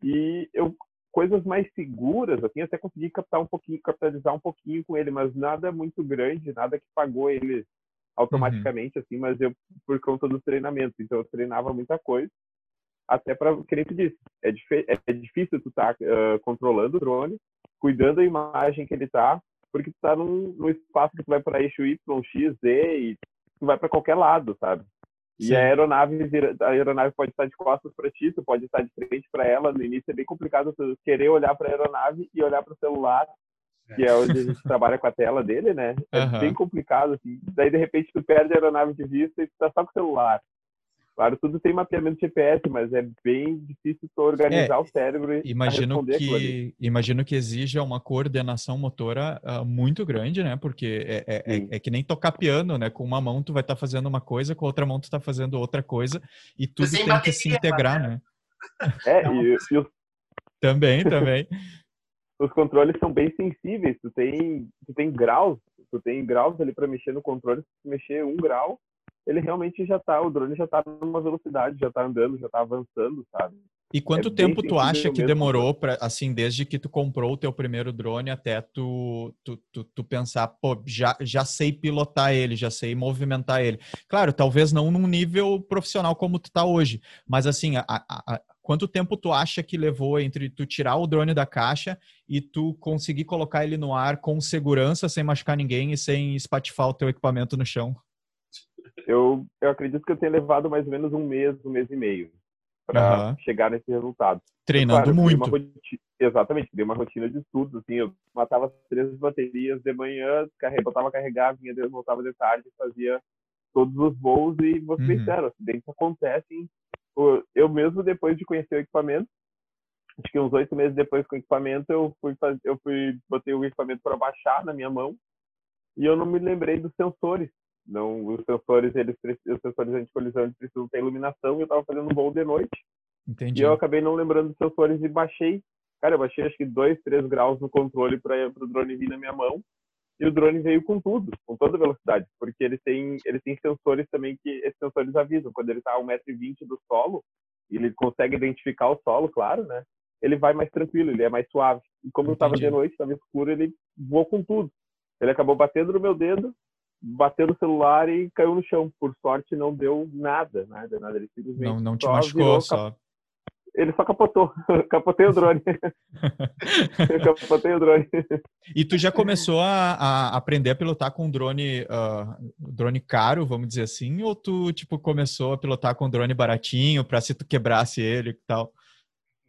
e eu coisas mais seguras, assim, até consegui captar um pouquinho, capitalizar um pouquinho com ele, mas nada muito grande, nada que pagou ele automaticamente, uhum. assim, mas eu por conta do treinamento, então eu treinava muita coisa, até para que nem tu disse, é, é difícil tu estar tá, uh, controlando o drone, cuidando da imagem que ele está porque tu tá num, num espaço que tu vai para eixo Y, X, Z e tu vai para qualquer lado, sabe? E Sim. a aeronave, a aeronave pode estar de costas para ti, tu pode estar de frente para ela. No início é bem complicado tu querer olhar para a aeronave e olhar para o celular, que é onde a gente trabalha com a tela dele, né? É uhum. bem complicado, assim. Daí, de repente, tu perde a aeronave de vista e tu tá só com o celular. Claro, tudo tem mapeamento GPS, mas é bem difícil organizar é, o cérebro e imagino que imagino que exija uma coordenação motora uh, muito grande, né? Porque é, é, é, é, que nem tocar piano, né? Com uma mão tu vai estar tá fazendo uma coisa, com a outra mão tu está fazendo outra coisa e tudo tem bateria, que se integrar, né? É, e, e os... também, também. [LAUGHS] os controles são bem sensíveis. Tu tem, tu tem graus, tu tem graus ali para mexer no controle. Se mexer um grau, ele realmente já tá, o drone já tá numa velocidade, já tá andando, já tá avançando, sabe? E quanto é tempo tu acha que demorou para assim, desde que tu comprou o teu primeiro drone até tu, tu, tu, tu, pensar, pô, já, já sei pilotar ele, já sei movimentar ele. Claro, talvez não num nível profissional como tu tá hoje, mas assim, a, a, a, quanto tempo tu acha que levou entre tu tirar o drone da caixa e tu conseguir colocar ele no ar com segurança, sem machucar ninguém e sem espatifar o teu equipamento no chão? Eu, eu acredito que eu tenho levado mais ou menos um mês, um mês e meio para uhum. chegar nesse resultado. Treinando claro, muito. Rotina, exatamente, dei uma rotina de estudos, assim, eu matava três baterias de manhã, carregava, botava a carregar, vinha, voltava de tarde, fazia todos os voos e ser uhum. sincero, acidentes acontecem. Eu mesmo, depois de conhecer o equipamento, acho que uns oito meses depois com o equipamento, eu fui, fazer, eu fui botei o equipamento para baixar na minha mão e eu não me lembrei dos sensores não, os sensores, eles, os sensores anticolisão eles precisam ter iluminação e eu estava fazendo um voo de noite. Entendi. E eu acabei não lembrando dos sensores e baixei. Cara, eu baixei acho que 2, 3 graus no controle para o drone vir na minha mão. E o drone veio com tudo, com toda velocidade, porque ele tem, ele tem sensores também que esses sensores avisam. Quando ele está a 1,20m do solo, ele consegue identificar o solo, claro, né? Ele vai mais tranquilo, ele é mais suave. E como Entendi. eu estava de noite, estava escuro, ele voou com tudo. Ele acabou batendo no meu dedo, bateu no celular e caiu no chão. Por sorte, não deu nada, nada, nada. Ele simplesmente não, não te machucou, só. Ele só capotou. [LAUGHS] Capotei o drone. [LAUGHS] Capotei o drone. E tu já começou a, a aprender a pilotar com drone, uh, drone caro, vamos dizer assim, ou tu tipo começou a pilotar com drone baratinho para se tu quebrasse ele e tal?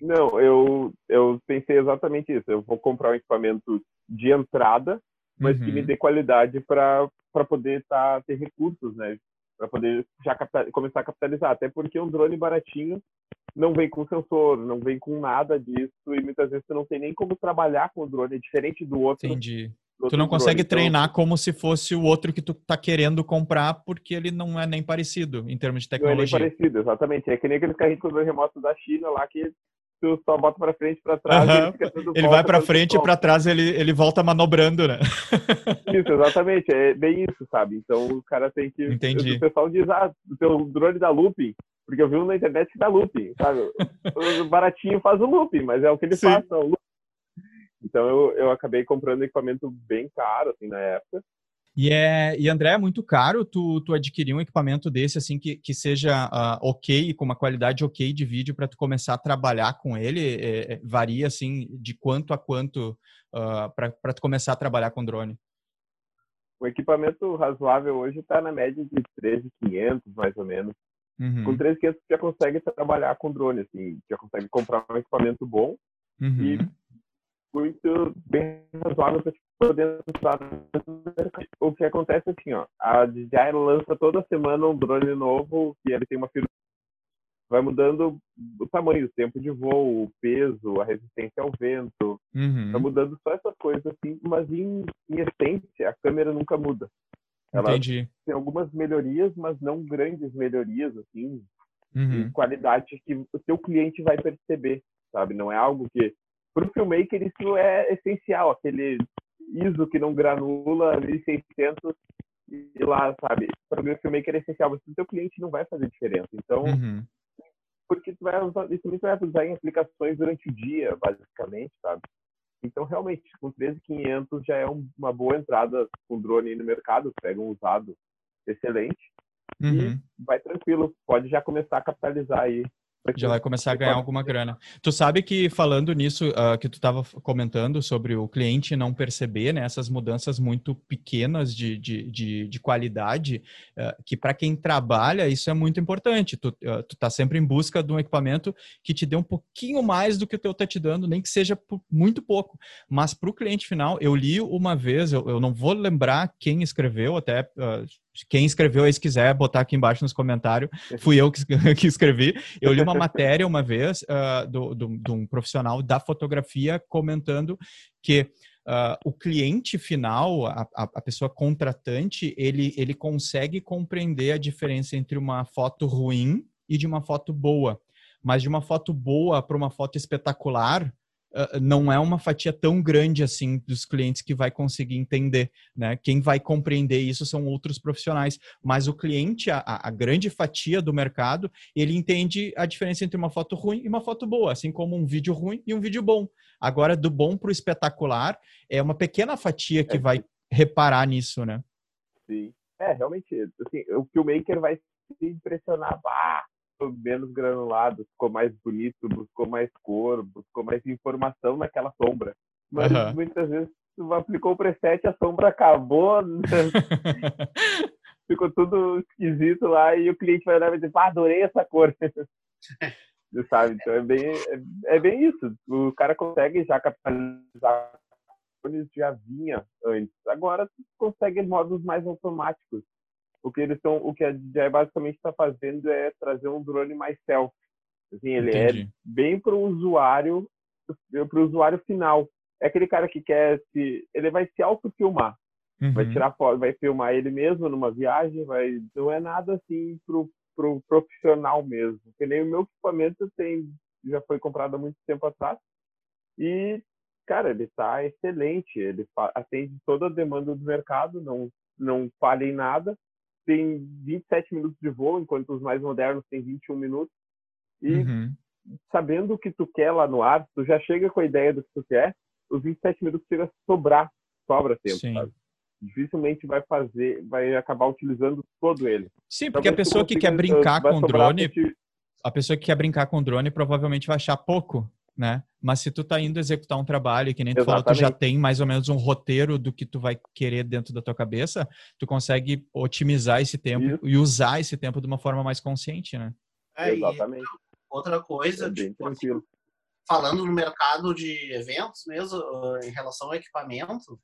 Não, eu eu pensei exatamente isso. Eu vou comprar um equipamento de entrada, mas uhum. que me uhum. dê qualidade para para poder tá, ter recursos, né? Para poder já começar a capitalizar. Até porque um drone baratinho não vem com sensor, não vem com nada disso e muitas vezes você não tem nem como trabalhar com o drone, é diferente do outro. Entendi. Do outro tu não drone. consegue então, treinar como se fosse o outro que tu tá querendo comprar porque ele não é nem parecido em termos de tecnologia. Não é nem parecido, exatamente. É que nem aqueles carrinhos com remotos da China lá que tu só bota para frente, para trás, uhum. ele, ele vai para frente e para trás ele, ele volta manobrando, né? [LAUGHS] isso, exatamente, é bem isso, sabe? Então o cara tem que. Entendi. O pessoal diz, ah, o teu drone dá looping, porque eu vi na internet que dá looping, sabe? o baratinho faz o looping, mas é o que ele Sim. faz, não, Então eu, eu acabei comprando equipamento bem caro, assim, na época. E, é, e André, é muito caro tu, tu adquirir um equipamento desse, assim, que, que seja uh, ok, com uma qualidade ok de vídeo para tu começar a trabalhar com ele? É, é, varia, assim, de quanto a quanto uh, ah, para tu começar a trabalhar com drone? O equipamento razoável hoje está na média de 13,500, mais ou menos. Uhum. Com 13,500 tu já consegue trabalhar com drone, assim, já consegue comprar um equipamento bom uhum. e muito bem razoável para O que acontece é assim, ó, a DJI lança toda semana um drone novo que ele tem uma firma vai mudando o tamanho, o tempo de voo, o peso, a resistência ao vento, uhum. vai mudando só essas coisas assim, mas em, em essência a câmera nunca muda. Ela Entendi. tem algumas melhorias, mas não grandes melhorias assim, uhum. de qualidade que o seu cliente vai perceber, sabe? Não é algo que para o filmmaker isso é essencial, aquele ISO que não granula, 1600 e lá, sabe? Para o filmmaker é essencial, mas o seu cliente não vai fazer diferença. Então, uhum. porque tu vai usar, isso vai usar em aplicações durante o dia, basicamente, sabe? Então, realmente, com 13.500 já é uma boa entrada com drone no mercado, pega um usado excelente uhum. e vai tranquilo, pode já começar a capitalizar aí já vai começar a ganhar alguma grana. Tu sabe que falando nisso, uh, que tu estava comentando sobre o cliente não perceber né, essas mudanças muito pequenas de, de, de, de qualidade, uh, que para quem trabalha isso é muito importante. Tu, uh, tu tá sempre em busca de um equipamento que te dê um pouquinho mais do que o teu tá te dando, nem que seja muito pouco. Mas para o cliente final, eu li uma vez, eu, eu, não vou lembrar quem escreveu, até quem escreveu aí, se quiser botar aqui embaixo nos comentários, fui eu que, [LAUGHS] que escrevi. Eu li uma matéria uma vez uh, do, do, de um profissional da fotografia comentando que uh, o cliente final, a, a, pessoa contratante, ele, ele consegue compreender a diferença entre uma foto ruim e de uma foto boa. Mas de uma foto boa para uma foto espetacular, uh, não é uma fatia tão grande assim dos clientes que vai conseguir entender, né? Quem vai compreender isso são outros profissionais, mas o cliente, a, a grande fatia do mercado, ele entende a diferença entre uma foto ruim e uma foto boa, assim como um vídeo ruim e um vídeo bom. Agora, do bom para o espetacular, é uma pequena fatia que é. vai reparar nisso, né? Sim. É, realmente, assim, o filmmaker vai se impressionar, ah, menos granulado, ficou mais bonito, buscou mais cor, buscou mais informação naquela sombra. Mas uhum. muitas vezes tu aplicou o preset, a sombra acabou, né? [LAUGHS] ficou tudo esquisito lá e o cliente vai olhar e dizer, ah, adorei essa cor. [LAUGHS] Sabe? Então é bem, é, é, bem isso. O cara consegue já capitalizar já vinha antes. Agora tu consegue modos mais automáticos o que eles estão, o que a DJI basicamente está fazendo é trazer um drone mais self. Assim, ele é Entendi. é bem para o usuário, para o usuário final. É aquele cara que quer se, ele vai se autofilmar, uhum. vai tirar foto, vai filmar ele mesmo numa viagem, vai, não é nada assim pro pro profissional mesmo. Que nem o meu equipamento tem, já foi comprado há muito tempo atrás e cara, ele está excelente, ele atende toda a demanda do mercado, não não falha em nada tem 27 minutos de voo, enquanto os mais modernos têm 21 minutos. E uhum. sabendo o que tu quer lá no ar, tu já chega com a ideia do que tu quer, os 27 minutos chega a sobrar, sobra tempo, Sim. sabe? Dificilmente vai fazer, vai acabar utilizando todo ele. Sim, porque a pessoa que quer brincar com o drone, a pessoa que quer brincar com o drone provavelmente vai achar pouco né? Mas se tu tá indo executar um trabalho, que nem tu Exatamente. falou, tu já tem mais ou menos um roteiro do que tu vai querer dentro da tua cabeça, tu consegue otimizar esse tempo Isso. e usar esse tempo de uma forma mais consciente, né? É, Exatamente. outra coisa, é tipo, assim, falando no mercado de eventos mesmo, em relação ao equipamento,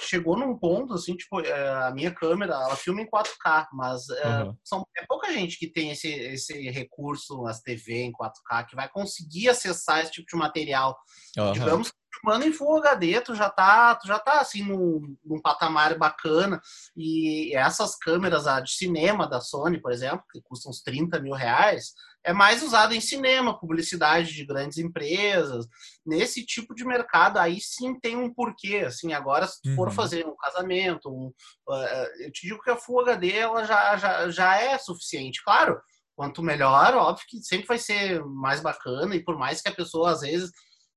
chegou num ponto, assim, tipo, é, a minha câmera, ela filma em 4K, mas é, uhum. são, é pouca gente que tem esse, esse recurso, as TV em 4K, que vai conseguir acessar esse tipo de material. Uhum. Digamos que filmando em Full HD, tu já tá, tu já tá assim, num, num patamar bacana, e essas câmeras a de cinema da Sony, por exemplo, que custam uns 30 mil reais, é mais usado em cinema, publicidade de grandes empresas. Nesse tipo de mercado, aí sim tem um porquê. Assim, agora, se tu for uhum. fazer um casamento, um, uh, eu te digo que a Full HD ela já, já, já é suficiente. Claro, quanto melhor, óbvio que sempre vai ser mais bacana, e por mais que a pessoa, às vezes,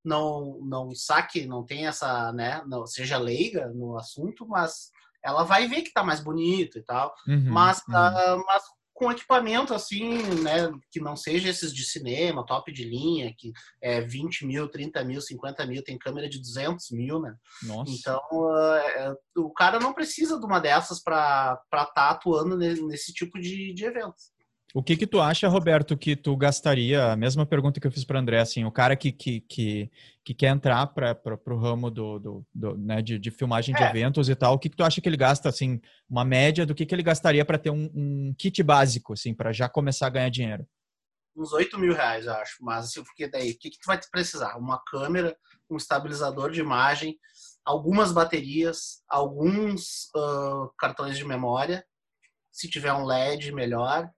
não, não saque, não tenha essa, né, não, seja leiga no assunto, mas ela vai ver que tá mais bonito e tal. Uhum, mas, uhum. Uh, mas com equipamento assim, né, que não seja esses de cinema, top de linha, que é 20 mil, 30 mil, 50 mil, tem câmera de 200 mil, né? Nossa. Então, uh, o cara não precisa de uma dessas para estar tá atuando nesse tipo de, de eventos. O que que tu acha, Roberto, que tu gastaria? A mesma pergunta que eu fiz para André, assim, o cara que, que, que, que quer entrar para o ramo do, do, do né, de, de, filmagem de é. eventos e tal, o que que tu acha que ele gasta, assim, uma média do que que ele gastaria para ter um, um, kit básico, assim, para já começar a ganhar dinheiro? Uns 8 mil reais, eu acho. Mas, assim, porque daí, o que que tu vai precisar? Uma câmera, um estabilizador de imagem, algumas baterias, alguns uh, cartões de memória, se tiver um LED, melhor,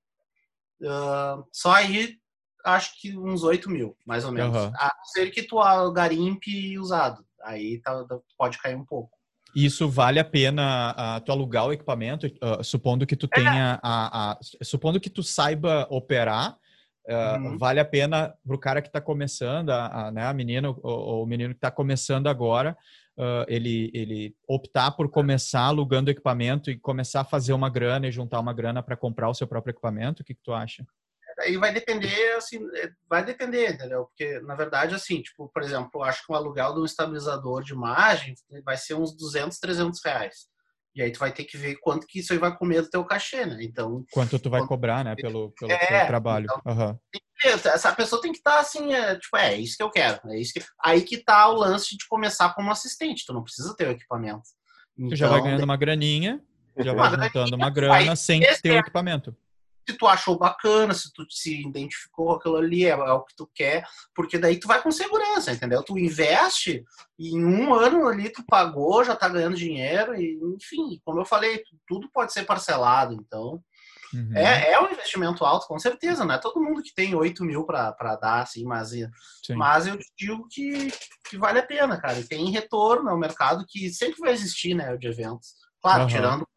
Uh, só aí, acho que uns 8 mil, mais ou menos. Uhum. A não ser que tu garimpe usado. Aí tá, pode cair um pouco. Isso vale a pena uh, tu alugar o equipamento, uh, supondo que tu é. tenha a, a, supondo que tu saiba operar, uh, uhum. vale a pena para o cara que está começando, a, a, né, a menina ou o menino que está começando agora, uh, ele, ele optar por começar alugando equipamento e começar a fazer uma grana e juntar uma grana para comprar o seu próprio equipamento? O que, que tu acha? aí vai depender, assim, é, vai depender, entendeu? Porque, na verdade, assim, tipo, por exemplo, eu acho que um aluguel de um estabilizador de imagem vai ser uns 200, 300 reais. E aí tu vai ter que ver quanto que isso aí vai comer do teu cachê, né? Então... Quanto tu vai quanto... cobrar, né, pelo, pelo, é, trabalho. Então, uhum. essa pessoa tem que estar tá, assim, é, tipo, é, é isso que eu quero. É isso que... Aí que tá o lance de começar como assistente. Tu não precisa ter o equipamento. Então, tu já vai então, ganhando uma graninha, [LAUGHS] já vai juntando uma [LAUGHS] grana sem ter o equipamento se tu achou bacana, se tu se identificou com aquilo ali, é, é, o que tu quer, porque daí tu vai com segurança, entendeu? Tu investe e em um ano ali tu pagou, já tá ganhando dinheiro, e enfim, como eu falei, tudo pode ser parcelado, então. Uhum. É, é um investimento alto, com certeza, não é todo mundo que tem 8 mil para dar, assim, mas, mas eu digo que, que vale a pena, cara. E tem retorno, é um mercado que sempre vai existir, né, de eventos. Claro, uhum. tirando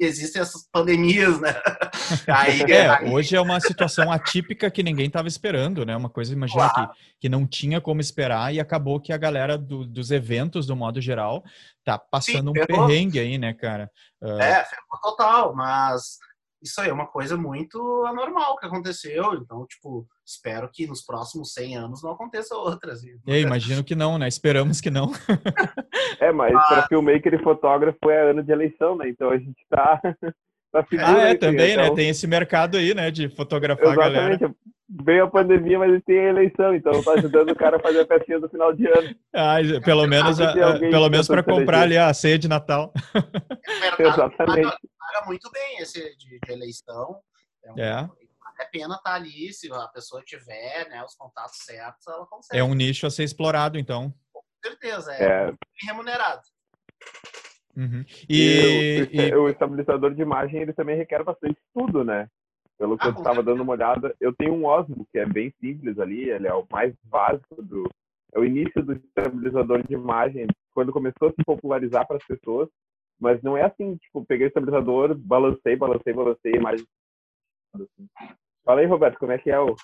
existem essas pandemias, né? [LAUGHS] Aí, é, aí... hoje é uma situação atípica que ninguém estava esperando, né? Uma coisa, imagina, claro. que, que não tinha como esperar e acabou que a galera do, dos eventos, do modo geral, tá passando Sim, um perrengue aí, né, cara? Uh... É, total, mas isso aí é uma coisa muito anormal que aconteceu. Então, tipo, espero que nos próximos 100 anos não aconteça outras. Eu imagino que não, né? Esperamos que não. [LAUGHS] é, mas ah. para filmmaker e fotógrafo é ano de eleição, né? Então a gente tá. Tá ah, é, também, né? então... né? Tem esse mercado aí, né? De fotografar Exatamente. a galera. Veio a pandemia, mas tem a eleição, então tá ajudando o cara a fazer a festinha do final de ano. Ah, pelo menos, a, pelo menos para comprar ali a ceia de Natal. Exatamente paga muito bem esse de, de eleição. É. Um, é. Vale a pena estar tá ali, se a pessoa tiver né, os contatos certos, ela consegue. É um nicho a ser explorado, então. Com certeza, é, é. remunerado. Uhum. E, e, e, o, estabilizador de imagem ele também requer bastante estudo, né? Pelo que ah, eu estava dando uma olhada, eu tenho um Osmo que é bem simples ali, ele é o mais básico do, é o início do estabilizador de imagem quando começou a se popularizar para as pessoas mas não é assim, tipo, peguei o estabilizador, balancei, balancei, balancei. Assim. Fala aí, Roberto, como é que é o.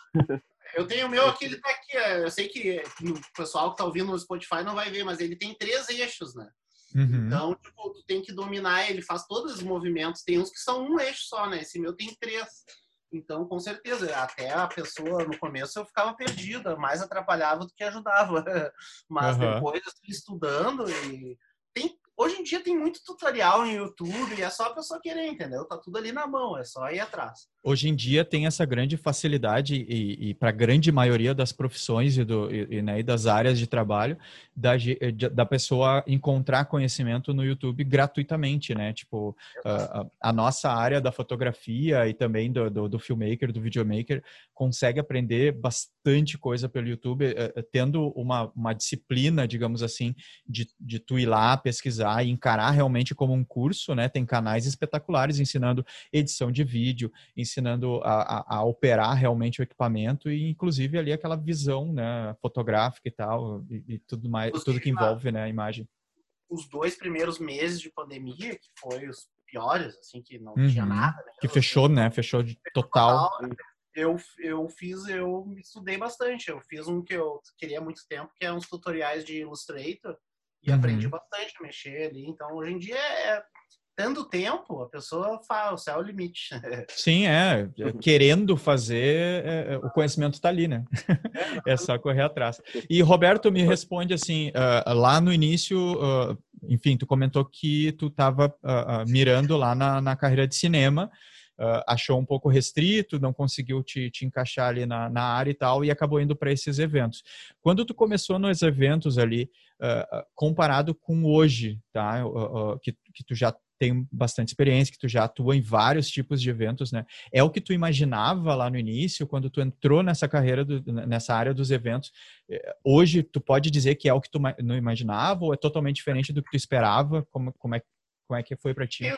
Eu tenho o meu aqui, ele tá aqui. É, eu sei que o pessoal que tá ouvindo no Spotify não vai ver, mas ele tem três eixos, né? Uhum. Então, tipo, tu tem que dominar ele, faz todos os movimentos. Tem uns que são um eixo só, né? Esse meu tem três. Então, com certeza, até a pessoa no começo eu ficava perdida, mais atrapalhava do que ajudava. [LAUGHS] Mas uhum. depois, estudando e Hoje em dia tem muito tutorial no YouTube e é só a pessoa querer, entendeu? Tá tudo ali na mão, é só ir atrás. Hoje em dia tem essa grande facilidade e, e para a grande maioria das profissões e, do, e, né, e, das áreas de trabalho da, da pessoa encontrar conhecimento no YouTube gratuitamente, né? Tipo, a, a, nossa área da fotografia e também do, do, do filmmaker, do videomaker, consegue aprender bastante coisa pelo YouTube, eh, eh, tendo uma, uma disciplina, digamos assim, de, de tu ir lá pesquisar e encarar realmente como um curso, né? Tem canais espetaculares ensinando edição de vídeo, ensinando a, a, a operar realmente o equipamento e inclusive ali aquela visão, né, fotográfica e tal e, e tudo mais, tudo que envolve, né, a imagem. Os dois primeiros meses de pandemia, que foi os piores, assim, que não uhum. tinha nada. Né? Que fechou, né? Fechou de total. total eu, eu fiz, eu estudei bastante. Eu fiz um que eu queria há muito tempo, que é uns tutoriais de Illustrator, e uhum. aprendi bastante a mexer ali. Então, hoje em dia, é, tendo tempo, a pessoa fala, o céu é o limite. [LAUGHS] Sim, é. é querendo fazer, é, é o conhecimento está ali, né? É, [LAUGHS] é, só correr atrás. E, Roberto, me responde assim, uh, lá no início, uh, enfim, tu comentou que tu estava uh, mirando lá na, na carreira de cinema, uh, achou um pouco restrito, não conseguiu te, te encaixar ali na, na, área e tal, e acabou indo para esses eventos. Quando tu começou nos eventos ali, uh, comparado com hoje, tá? Uh, que, que tu já tem bastante experiência, que tu já atua em vários tipos de eventos, né? É o que tu imaginava lá no início, quando tu entrou nessa carreira, do, nessa área dos eventos. Eh, hoje, tu pode dizer que é o que tu não imaginava ou é totalmente diferente do que tu esperava? Como, como, é, como é que foi para ti? Eu,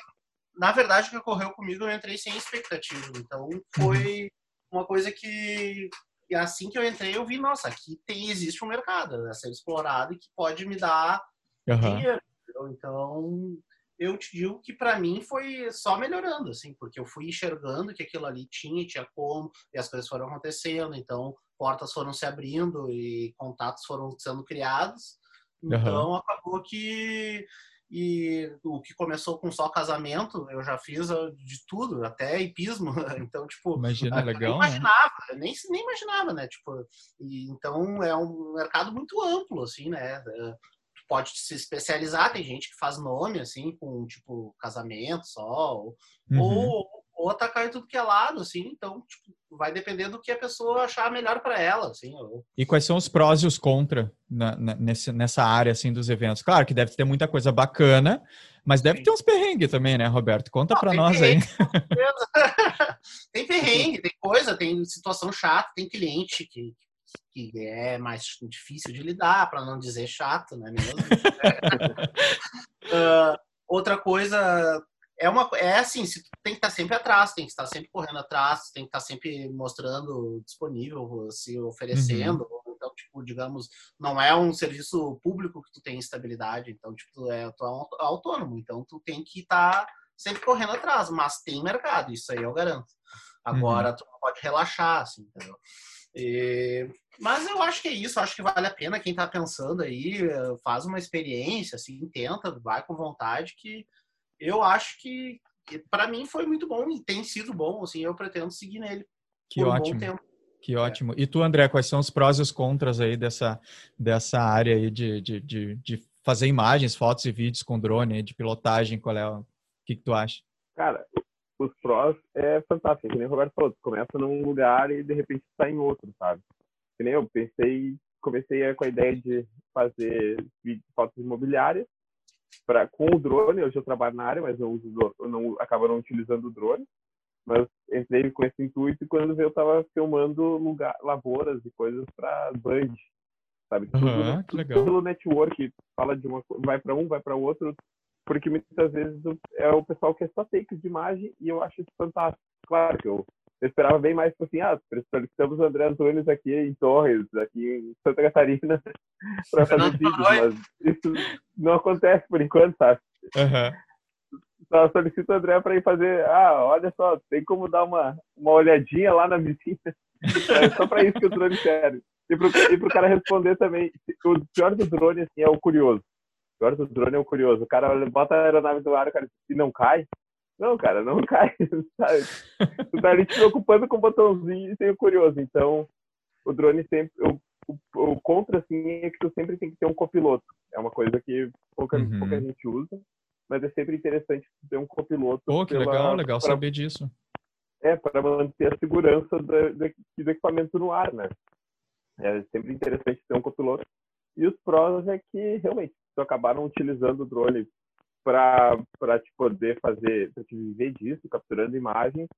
na verdade, o que ocorreu comigo, eu entrei sem expectativa. Então, foi uhum. uma coisa que, assim que eu entrei, eu vi, nossa, aqui tem, existe um mercado a ser explorado e que pode me dar uhum. dinheiro. Então, eu te digo que para mim foi só melhorando, assim, porque eu fui enxergando que aquilo ali tinha, tinha como, e as coisas foram acontecendo, então portas foram se abrindo e contatos foram sendo criados. Então, uhum. acabou que E o que começou com só casamento, eu já fiz ah, de tudo, até hipismo. [LAUGHS] Então, tipo, Imagina, legal, nem imaginava, né? nem, nem imaginava, né? Tipo, e, então é um mercado muito amplo, assim, né? É, pode se especializar, tem gente que faz nome, assim, com, tipo, casamento só, ou, uhum. ou, ou atacar em tudo que é lado, assim, então, tipo, vai depender do que a pessoa achar melhor para ela, assim. Ou... E quais são os prós e os contra na, na, nesse, nessa área, assim, dos eventos? Claro que deve ter muita coisa bacana, mas deve Sim. ter uns perrengues também, né, Roberto? Conta para nós aí. [LAUGHS] [LAUGHS] tem perrengue, tem coisa, tem situação chata, tem cliente que, que é mais difícil de lidar, para não dizer chato, [LAUGHS] é mesmo? uh, outra coisa é uma é assim, se tem que estar sempre atrás, tem que estar sempre correndo atrás, tem que estar sempre mostrando disponível, se oferecendo. Uhum. Então, tipo, digamos, não é um serviço público que tu tem estabilidade, então, tipo, tu é, tu é autônomo, então tu tem que estar sempre correndo atrás, mas tem mercado, isso aí eu garanto. Agora, uhum. tu não pode relaxar, assim, entendeu? E, mas eu acho que é isso, acho que vale a pena quem está pensando aí, faz uma experiência, assim, tenta, vai com vontade, que eu acho que, que para mim foi muito bom e tem sido bom, assim, eu pretendo seguir nele. Que um ótimo. Que é. ótimo. E tu, André, quais são os prós e os contras aí dessa, dessa área aí de, de, de, de fazer imagens, fotos e vídeos com drone, de pilotagem? Qual é o que, que tu acha? Cara, os prós é fantástico, que nem o Roberto falou, tu começa num lugar e de repente está em outro, sabe? Que nem eu pensei, comecei com a ideia de fazer vídeos, fotos imobiliárias, pra, com o drone, hoje eu trabalho na área, mas eu, uso, eu não, acabo não utilizando o drone. Mas entrei com esse intuito e quando eu estava filmando lugar, lavouras e coisas para Band, sabe? Tudo, uhum, tudo pelo network, fala de uma vai para um, vai para outro, porque muitas vezes é o pessoal que é só takes de imagem e eu acho isso fantástico. Claro que eu eu esperava bem mais, tipo assim, ah, solicitamos o André Antunes aqui em Torres, aqui em Santa Catarina, [LAUGHS] para fazer vídeos, mas isso não acontece por enquanto, sabe? Uhum. Só solicito o André para ir fazer, ah, olha só, tem como dar uma, uma olhadinha lá na vizinha. [LAUGHS] É só para isso que o drone serve. E pro, e pro cara responder também, o pior do drone, assim, é o curioso. O pior do drone é o curioso. O cara bota a aeronave do ar, o cara, se não cai, não, cara, não [LAUGHS] cai, sabe? Tu tá ali te preocupando com o botãozinho e tem o curioso. Então, o drone sempre. O, o, o, contra, assim, é que tu sempre tem que ter um copiloto. É uma coisa que pouca, uhum. pouca gente usa, mas é sempre interessante ter um copiloto. Pô, que pela, legal, legal pra, saber disso. É, para manter a segurança do, do, do equipamento no ar, né? É sempre interessante ter um copiloto. E os prós é que, realmente, tu acabaram utilizando o drone para te poder fazer, para te viver disso, capturando imagens,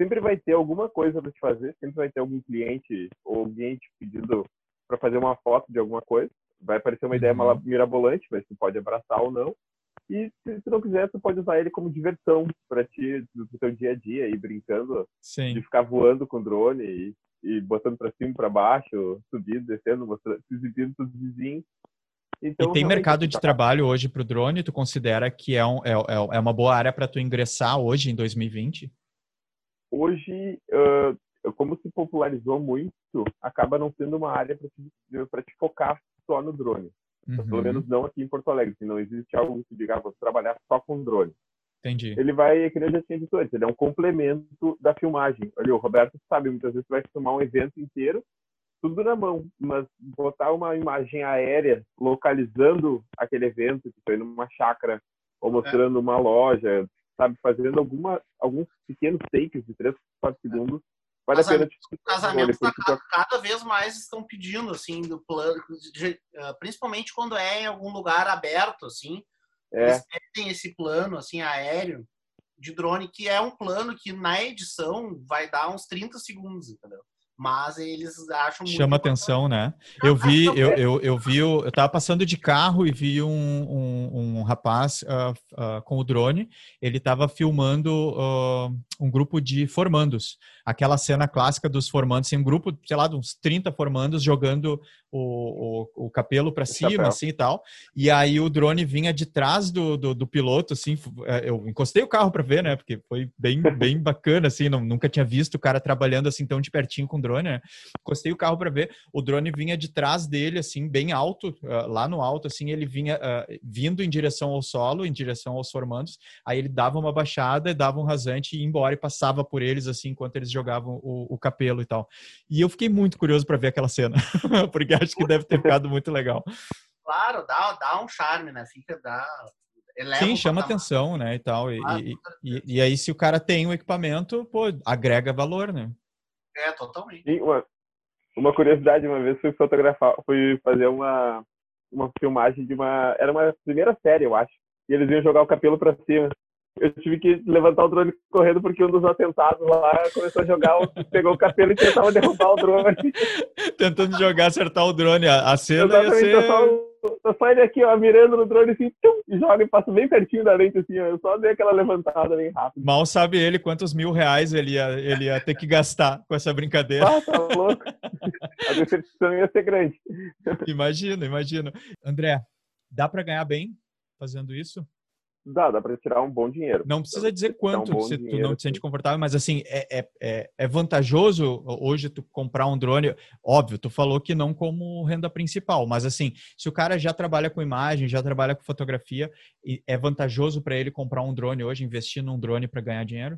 sempre vai ter alguma coisa para te fazer, sempre vai ter algum cliente ou alguém te pedindo para fazer uma foto de alguma coisa. Vai parecer uma ideia uhum. mirabolante, mas tu pode abraçar ou não. E se tu não quiser, tu pode usar ele como diversão para ti, do teu dia a dia, e brincando, Sim. de ficar voando com drone e, e botando para cima, para baixo, subindo, descendo, mostrando, exibindo os vizinhos. Então, e tem mercado de tá trabalho hoje para o drone? Tu considera que é, um, é, é, é uma boa área para tu ingressar hoje, em 2020? Hoje, uh, como se popularizou muito, acaba não sendo uma área para te, te, focar só no drone. Uhum. Pelo menos não aqui em Porto Alegre. Não existe algo que diga, ah, vou trabalhar só com drone. Entendi. Ele vai, que eu já tinha dito antes, ele é um complemento da filmagem. Olha, o Roberto sabe, muitas vezes vai filmar um evento inteiro tudo na mão, mas botar uma imagem aérea localizando aquele evento, que foi numa chácara, ou é. mostrando é. uma loja, sabe, fazendo alguma, alguns pequenos takes de 3, 4 é. segundos, vale a pena. Os casamentos cada, cada vez mais estão pedindo, assim, do plano, de, uh, principalmente quando é em algum lugar aberto, assim, é. eles pedem esse plano, assim, aéreo, de drone, que é um plano que na edição vai dar uns 30 segundos, entendeu? Mas eles acham chama atenção, né? Eu vi, [LAUGHS] eu, eu, eu vi, eu estava passando de carro e vi um, um, um rapaz uh, uh, com o drone. Ele estava filmando uh, um grupo de formandos, aquela cena clássica dos formandos, assim, um grupo, sei lá, de uns 30 formandos jogando o, o, o capelo para cima, chapéu. assim e tal. E aí o drone vinha de trás do, do, do piloto, assim. É, eu encostei o carro para ver, né? Porque foi bem, [LAUGHS] bem bacana, assim. Não, nunca tinha visto o cara trabalhando assim tão de pertinho com drone drone, né? Encostei o carro para ver, o drone vinha de trás dele, assim, bem alto, uh, lá no alto, assim, ele vinha uh, vindo em direção ao solo, em direção aos formandos, aí ele dava uma baixada, dava um rasante e ia embora e passava por eles, assim, enquanto eles jogavam o, o capelo e tal. E eu fiquei muito curioso para ver aquela cena, [LAUGHS] porque acho que deve ter ficado muito legal. Claro, dá, dá um charme, né? Fica, dá, Sim, chama atenção, né, e tal. E, ah, e, e, e, aí, se o cara tem um equipamento, pô, agrega valor, né? É, totalmente. E uma, uma curiosidade, uma vez fui fotografar, fui fazer uma, uma filmagem de uma... Era uma primeira série, eu acho. E eles iam jogar o cabelo pra cima. Eu tive que levantar o drone correndo porque um dos atentados lá começou a jogar, pegou o cabelo e tentava derrubar o drone. Tentando jogar, acertar o drone. A, a cena Exatamente, ia ser... Só eu só ele aqui, ó, mirando no drone assim, tchum, e joga e passa bem pertinho da lente, assim, ó. Eu só dei aquela levantada bem rápido. Mal sabe ele quantos mil reais ele ia, ele ia ter que gastar com essa brincadeira. Ah, tá louco. A decepção ia ser grande. Imagina, imagina. André, dá para ganhar bem fazendo isso? Dá, dá para tirar um bom dinheiro. Não precisa dizer quanto, um se tu não te sente confortável, mas assim, é, é, é, é, vantajoso hoje tu comprar um drone. Óbvio, tu falou que não como renda principal, mas assim, se o cara já trabalha com imagem, já trabalha com fotografia, é vantajoso para ele comprar um drone hoje, investir num drone para ganhar dinheiro?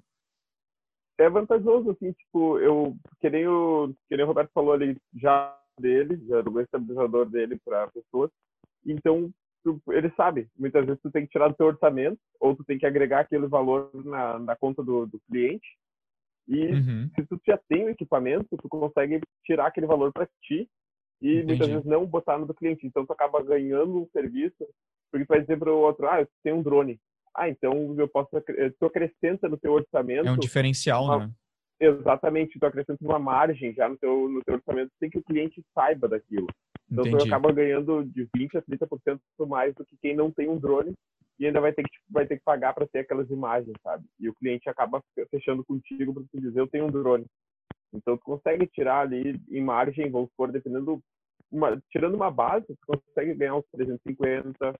É vantajoso, assim, tipo, eu, que nem o, que nem o Roberto falou ali já dele, já do estabilizador dele para pessoas. Então, tu, ele sabe. Muitas vezes tu tem que tirar do teu orçamento ou tu tem que agregar aquele valor na, na conta do, do cliente. E uhum. se tu já tem o equipamento, tu consegue tirar aquele valor para ti e Entendi. muitas vezes não botar no do cliente. Então tu acaba ganhando um serviço, porque tu vai dizer para o outro, ah, eu tenho um drone. Ah, então eu posso, tu acrescenta no teu orçamento. É um diferencial, uma, né? Exatamente, tu acrescenta uma margem já no teu, no teu orçamento sem que o cliente saiba daquilo. Então Entendi. tu acaba ganhando de 20 a 30% mais do que quem não tem um drone e ainda vai ter que, vai ter que pagar para ter aquelas imagens, sabe? E o cliente acaba fechando contigo para tu dizer eu tenho um drone. Então tu consegue tirar ali em margem, vamos supor, dependendo uma, tirando uma base, tu consegue ganhar uns 350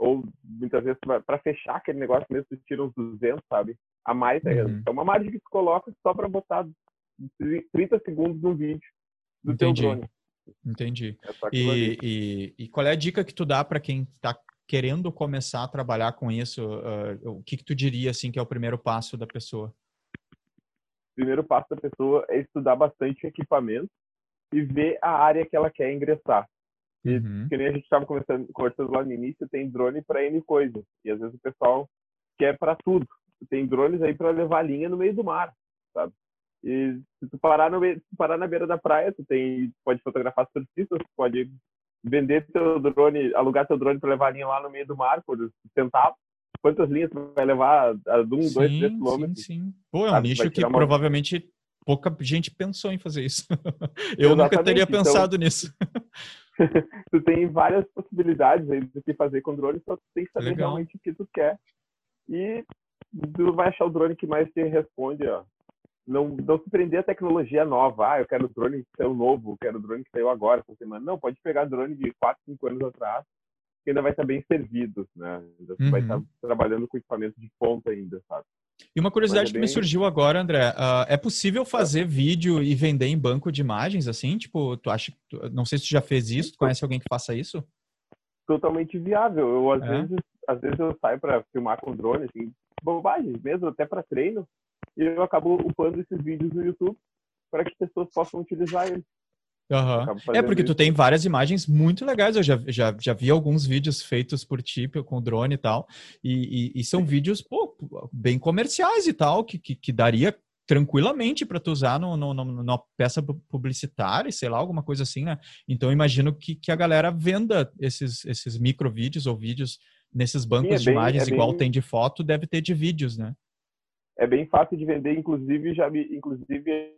ou muitas vezes para fechar aquele negócio mesmo tu tira uns 200, sabe? A mais é, uhum. é uma margem que tu coloca só para botar 30 segundos no vídeo do Entendi. teu drone. Entendi. É e, e, e, qual é a dica que tu dá para quem está querendo começar a trabalhar com isso? Uh, o que, que tu diria assim que é o primeiro passo da pessoa? O primeiro passo da pessoa é estudar bastante equipamento e ver a área que ela quer ingressar. E, uhum. que nem a gente estava conversando, lá no início, tem drone para N coisas. E às vezes o pessoal quer para tudo. Tem drones aí para levar linha no meio do mar, sabe? E se tu parar, no, se parar na beira da praia, tu tem, pode fotografar surfistas, pode vender teu drone, alugar teu drone para levar linha lá no meio do mar por centavos. Quantas linhas tu vai levar? A um, sim, dois, três quilômetros? Sim, sim. Pô, é um nicho que uma... provavelmente pouca gente pensou em fazer isso. [LAUGHS] Eu Exatamente. nunca teria então, pensado nisso. [LAUGHS] [LAUGHS] tu tem várias possibilidades aí do que fazer com drone, só tu tem que saber Legal. realmente o que tu quer. E tu vai achar o drone que mais te responde, ó não, não se prender a tecnologia nova. Ah, eu quero drone que saiu novo, quero drone que saiu agora, essa semana. Não, pode pegar drone de 4, 5 anos atrás, que ainda vai estar bem servido, né? Ainda uhum. vai estar trabalhando com equipamento de ponta ainda, sabe? E uma curiosidade é bem... que me surgiu agora, André, uh, é possível fazer é. vídeo e vender em banco de imagens, assim? Tipo, tu acha, não sei se tu já fez isso, tu conhece alguém que faça isso? Totalmente viável. Eu, às, é. vezes, às vezes eu saio para filmar com drone, assim, bobagem mesmo, até para treino, e eu acabo upando esses vídeos no YouTube para que as pessoas possam utilizar eles. Uhum. É porque tu tem várias imagens muito legais. Eu já, já, já vi alguns vídeos feitos por ti com drone e tal. E, e, e são vídeos pô, bem comerciais e tal, que, que, que daria tranquilamente para tu usar no, no, no, numa peça publicitária, sei lá, alguma coisa assim, né? Então imagino que, que a galera venda esses, esses micro vídeos ou vídeos nesses bancos Sim, é de bem, imagens, é igual bem... tem de foto, deve ter de vídeos, né? é bem fácil de vender, inclusive já me, inclusive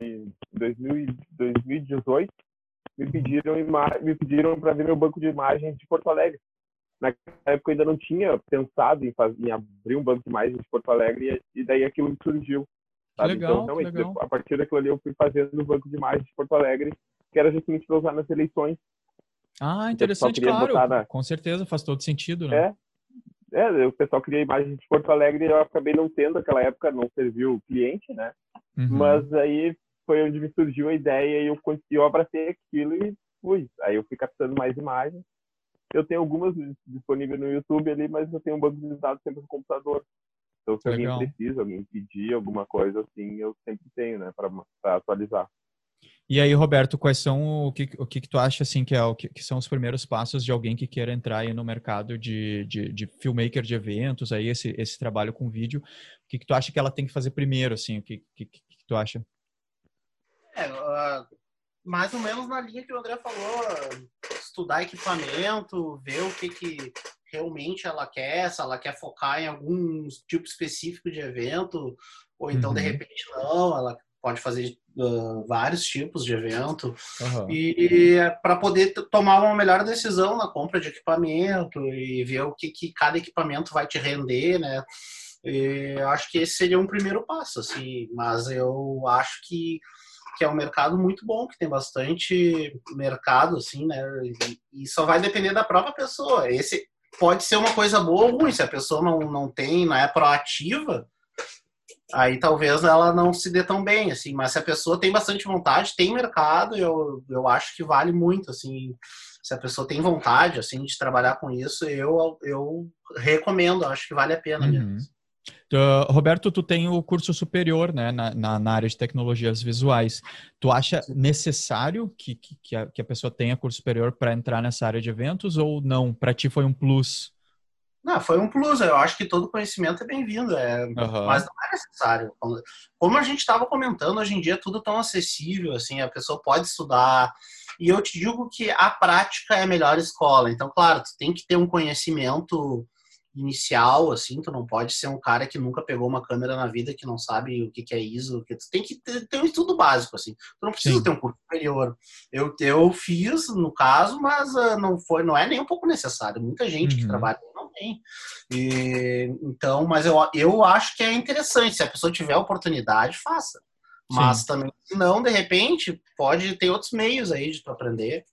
em 2018 me pediram me pediram para ver meu banco de imagens de Porto Alegre. Naquela época eu ainda não tinha pensado em, fazer, em abrir um banco de imagens de Porto Alegre e, e daí aquilo surgiu. Sabe? Legal, então, legal. a partir daquilo ali eu fui fazendo o banco de imagens de Porto Alegre, que era justamente para usar nas eleições. Ah, interessante, claro. Na... Com certeza, faz todo sentido, né? É, é, o pessoal queria imagens de Porto Alegre e eu acabei não tendo aquela época, não serviu o cliente, né? Uhum. Mas aí foi onde me surgiu a ideia e eu, eu abracei aquilo e fui. Aí eu fui captando mais imagens. Eu tenho algumas disponíveis no YouTube ali, mas eu tenho um banco de dados sempre no computador. Então, se Legal. alguém precisa, alguém pedir alguma coisa assim, eu sempre tenho, né, para atualizar. E aí, Roberto, quais são o que, o que, que tu acha assim que é o que, que, são os primeiros passos de alguém que queira entrar aí no mercado de, de, de filmmaker de eventos, aí esse, esse trabalho com vídeo? O que, que tu acha que ela tem que fazer primeiro, assim? O que, que, que tu acha? É, uh, mais ou menos na linha que o André falou, estudar equipamento, ver o que, que realmente ela quer, se ela quer focar em algum tipo específico de evento, ou então uhum. de repente não, ela pode fazer uh, vários tipos de evento uhum. e, e para poder tomar uma melhor decisão na compra de equipamento e ver o que, que cada equipamento vai te render, né? E eu acho que esse seria um primeiro passo, assim, mas eu acho que que é um mercado muito bom, que tem bastante mercado, assim, né? E, só vai depender da própria pessoa. Esse pode ser uma coisa boa ou ruim. Se a pessoa não, não tem, não é proativa, aí talvez ela não se dê tão bem, assim. Mas se a pessoa tem bastante vontade, tem mercado, eu, eu acho que vale muito, assim. Se a pessoa tem vontade, assim, de trabalhar com isso, eu, eu recomendo, acho que vale a pena uhum. mesmo. Uh, Roberto, tu tem o curso superior né, na, na, na área de tecnologias visuais. Tu acha necessário que, que, que, a, que a pessoa tenha curso superior para entrar nessa área de eventos ou não? Para ti foi um plus? Não, foi um plus. Eu acho que todo conhecimento é bem-vindo, é, uhum. mas não é necessário. Como a gente estava comentando, hoje em dia é tudo tão acessível, assim, a pessoa pode estudar. E eu te digo que a prática é a melhor escola. Então, claro, tu tem que ter um conhecimento inicial, assim, tu não pode ser um cara que nunca pegou uma câmera na vida, que não sabe o que, que é ISO, que tu tem que ter, ter um estudo básico, assim. Tu não precisa Sim. ter um curso superior. Eu, eu fiz, no caso, mas uh, não foi, não é nem um pouco necessário. Muita gente uhum. que trabalha não tem. E, então, mas eu, eu acho que é interessante. Se a pessoa tiver oportunidade, faça. Mas Sim. também, se não, de repente, pode ter outros meios aí de tu aprender.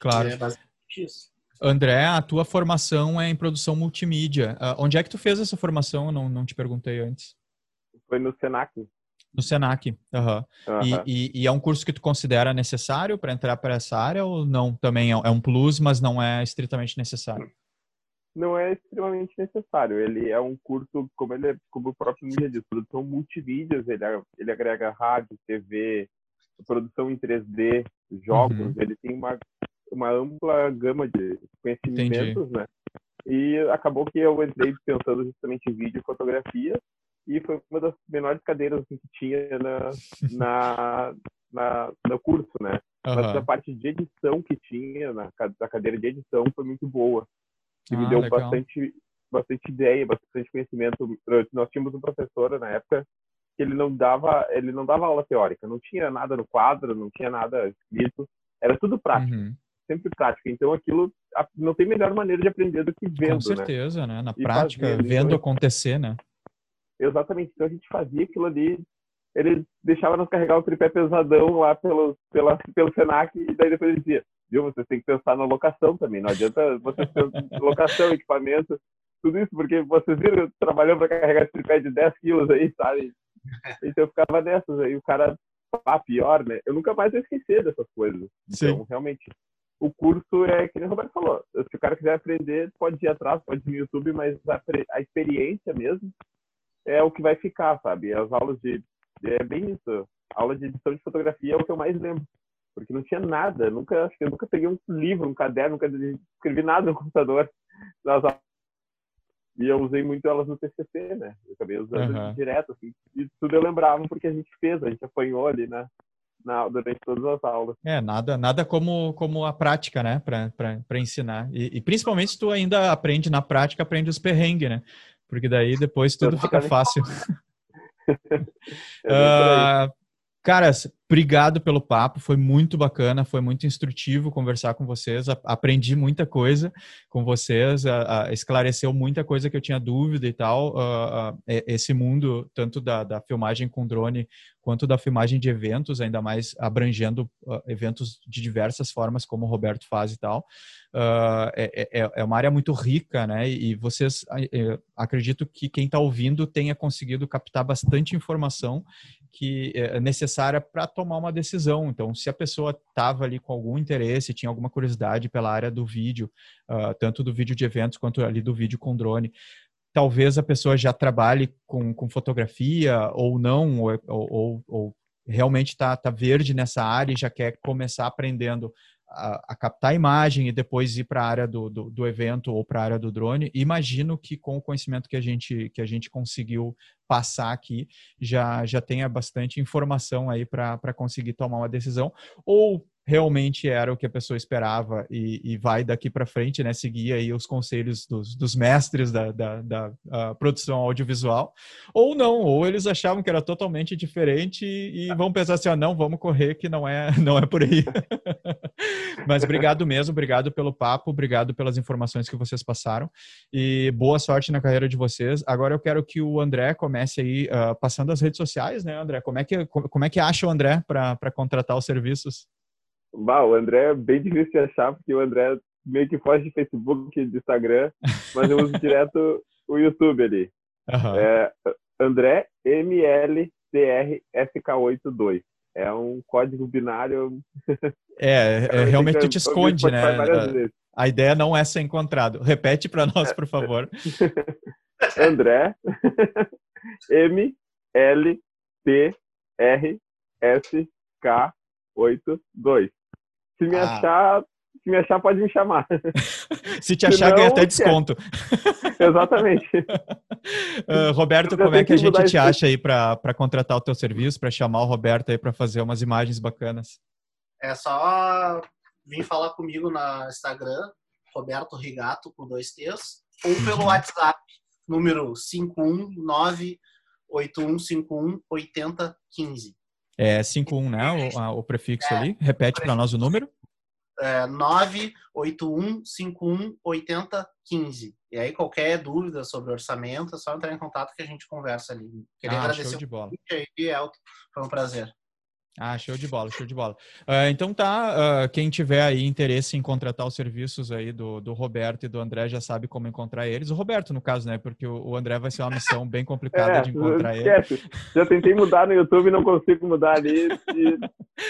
Claro. É basicamente isso. André, a tua formação é em produção multimídia. Uh, onde é que tu fez essa formação? Eu não, não te perguntei antes. Foi no Senac. No Senac, uhum. Uhum. E, e, e, é um curso que tu considera necessário para entrar para essa área ou não? Também é, é um plus, mas não é estritamente necessário? Não é extremamente necessário. Ele é um curso, como ele é, como o próprio mídia diz, produção multimídias. Ele, ele agrega rádio, TV, produção em 3D, jogos. Uhum. Ele tem uma uma ampla gama de conhecimentos, Entendi. né? E acabou que eu entrei pensando justamente em vídeo e fotografia e foi uma das menores cadeiras assim, que tinha na, [LAUGHS] na, na, no curso, né? Uhum. Mas a parte de edição que tinha na, na cadeira de edição foi muito boa. E ah, me deu bastante, bastante ideia, bastante conhecimento. Nós tínhamos um professor na época que ele não dava, ele não dava aula teórica, não tinha nada no quadro, não tinha nada escrito, era tudo prático. Uhum sempre prática. Então aquilo não tem melhor maneira de aprender do que vendo, Com né? certeza, né? né? Na e prática, fazendo, vendo então, acontecer, né? Exatamente. Então a gente fazia aquilo ali, ele deixava nós carregar o tripé pesadão lá pelo, pela, pelo Senac e daí depois ele dizia, viu, vocês têm que pensar na locação também, não adianta vocês [LAUGHS] pensar locação, equipamento, tudo isso, porque vocês viram trabalhando para carregar esse tripé de 10 quilos aí, sabe? [LAUGHS] Então eu ficava nessas aí, o cara, ah, pior, né? Eu nunca mais vou esquecer dessas coisas. Então, Sim. realmente, o curso é que o Roberto falou. Se o cara quiser aprender, pode ir atrás, pode ir no YouTube, mas a, a experiência mesmo é o que vai ficar, sabe? As aulas de. É bem isso. A aula de edição de fotografia é o que eu mais lembro. Porque não tinha nada. Nunca, acho que eu nunca peguei um livro, um caderno, nunca escrevi nada no computador. Nas aulas. E eu usei muito elas no TCC, né? Eu acabei usando uhum. direto, assim. E tudo eu lembrava porque a gente fez, a gente apanhou ali, né? Na, durante todas as aulas. É, nada, nada como, como a prática, né, para ensinar. E, e, principalmente se tu ainda aprende na prática, aprende os perrengues, né? Porque daí depois tudo fica fácil. [LAUGHS] uh, Caras, obrigado pelo papo, foi muito bacana, foi muito instrutivo conversar com vocês, aprendi muita coisa com vocês, esclareceu muita coisa que eu tinha dúvida e tal. esse mundo, tanto da, da, filmagem com drone, quanto da filmagem de eventos, ainda mais abrangendo eventos de diversas formas, como o Roberto faz e tal, é, é, é, uma área muito rica, né? E vocês, acredito que quem está ouvindo tenha conseguido captar bastante informação que é necessária para tomar uma decisão. Então, se a pessoa estava ali com algum interesse, tinha alguma curiosidade pela área do vídeo, uh, tanto do vídeo de eventos quanto ali do vídeo com drone, talvez a pessoa já trabalhe com, com fotografia ou não, ou, ou, ou realmente está tá verde nessa área e já quer começar aprendendo a, a captar a imagem e depois ir para a área do, do, do, evento ou para a área do drone. Imagino que com o conhecimento que a gente, que a gente conseguiu passar aqui, já, já tenha bastante informação aí para conseguir tomar uma decisão. Ou realmente era o que a pessoa esperava e, e vai daqui para frente, né, seguir aí os conselhos dos, dos mestres da, da, da produção audiovisual, ou não, ou eles achavam que era totalmente diferente e, e vão pensar assim, ah, não, vamos correr que não é, [LAUGHS] não é por aí. [LAUGHS] Mas obrigado mesmo, obrigado pelo papo, obrigado pelas informações que vocês passaram e boa sorte na carreira de vocês. Agora eu quero que o André comece aí uh, passando as redes sociais, né, André? Como é que, como é que acha o André para contratar os serviços? Bah, o André é bem difícil de achar, porque o André meio que foge de Facebook, de Instagram, mas eu uso direto [LAUGHS] o YouTube ali. Uhum. É André MLCRSK82. É um código binário. É, [LAUGHS] é realmente tu te esconde, né? A, a ideia não é ser encontrado. Repete para nós, por favor. [LAUGHS] André M L T R S K 82. Se me ah. achar, se me achar, pode me chamar. [LAUGHS] se te achar, ganha até desconto. [LAUGHS] Exatamente. Uh, [LAUGHS] Roberto, como é que a gente te acha aí para contratar o teu serviço, para chamar o Roberto aí para fazer umas imagens bacanas? É só vir falar comigo no Instagram, Roberto Rigato, com dois T's, ou pelo uhum. WhatsApp, número 519 8151 8015. É 51, né? O, a, o prefixo é, ali. Repete para nós o número. É 981518015. E aí, qualquer dúvida sobre orçamento, é só entrar em contato que a gente conversa ali. Queria ah, agradecer show de bola. aí, Elton. Foi um prazer. Ah, show de bola, show de bola. Uh, então tá, uh, quem tiver aí interesse em contratar os serviços aí do, do Roberto e do André já sabe como encontrar eles. O Roberto, no caso, né? Porque o, o André vai ser uma missão bem complicada é, de encontrar esquece. ele. Já tentei mudar no YouTube, não consigo mudar ali. E...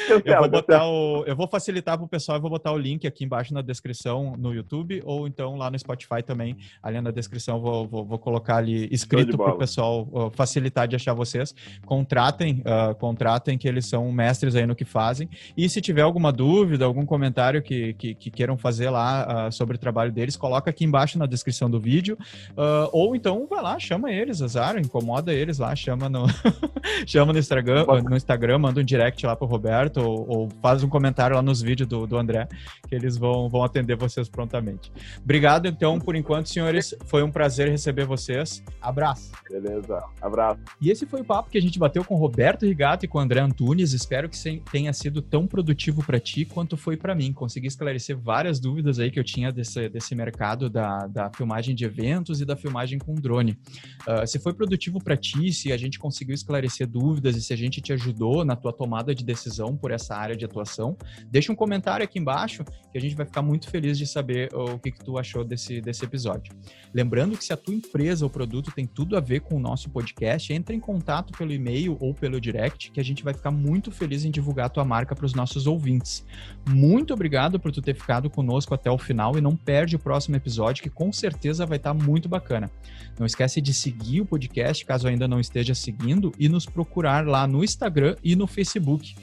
eu, vou botar o, eu vou facilitar para o pessoal, eu vou botar o link aqui embaixo na descrição no YouTube ou então lá no Spotify também, ali na descrição vou, vou, vou colocar ali escrito para o pessoal uh, facilitar de achar vocês. Contratem, contratem que eles são mestres aí no que fazem. E se tiver alguma dúvida, algum comentário que, que, que queiram fazer lá uh, sobre o trabalho deles, coloca aqui embaixo na descrição do vídeo. Uh, ou então vai lá, chama eles, azar, incomoda eles lá, chama no, [LAUGHS] chama no Instagram, no Instagram, manda um direct lá pro Roberto, ou, ou, faz um comentário lá nos vídeos do, do André, que eles vão, vão atender vocês prontamente. Obrigado, então, por enquanto, senhores. Foi um prazer receber vocês. Abraço. Beleza, abraço. E esse foi o papo que a gente bateu com o Roberto Rigato e com o André Antunes espero que tenha sido tão produtivo para ti quanto foi para mim. Consegui esclarecer várias dúvidas aí que eu tinha desse, desse mercado da, da filmagem de eventos e da filmagem com drone. Uh, se foi produtivo para ti, se a gente conseguiu esclarecer dúvidas e se a gente te ajudou na tua tomada de decisão por essa área de atuação, deixa um comentário aqui embaixo que a gente vai ficar muito feliz de saber o que, que tu achou desse, desse episódio. Lembrando que se a tua empresa ou produto tem tudo a ver com o nosso podcast, entre em contato pelo e-mail ou pelo direct que a gente vai ficar muito feliz em divulgar a tua marca para os nossos ouvintes. Muito obrigado por tu ter ficado conosco até o final e não perde o próximo episódio que com certeza vai estar tá muito bacana. Não esquece de seguir o podcast caso ainda não esteja seguindo e nos procurar lá no Instagram e no Facebook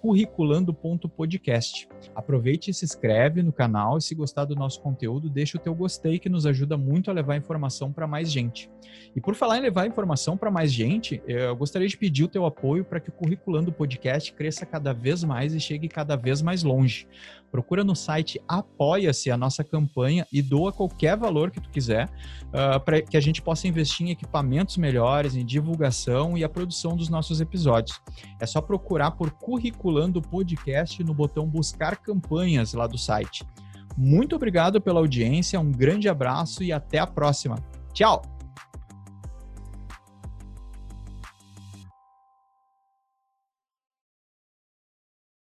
curriculando.podcast. Aproveite e se inscreve no canal e se gostar do nosso conteúdo, deixa o teu gostei que nos ajuda muito a levar informação para mais gente. E por falar em levar informação para mais gente, eu gostaria de pedir o teu apoio para que o Curriculando Podcast cresça cada vez mais e chegue cada vez mais longe. Procura no site Apoia-se a nossa campanha e doa qualquer valor que tu quiser uh, para que a gente possa investir em equipamentos melhores, em divulgação e a produção dos nossos episódios. É só procurar por Curriculando Podcast no botão Buscar Campanhas lá do site. Muito obrigado pela audiência, um grande abraço e até a próxima. Tchau!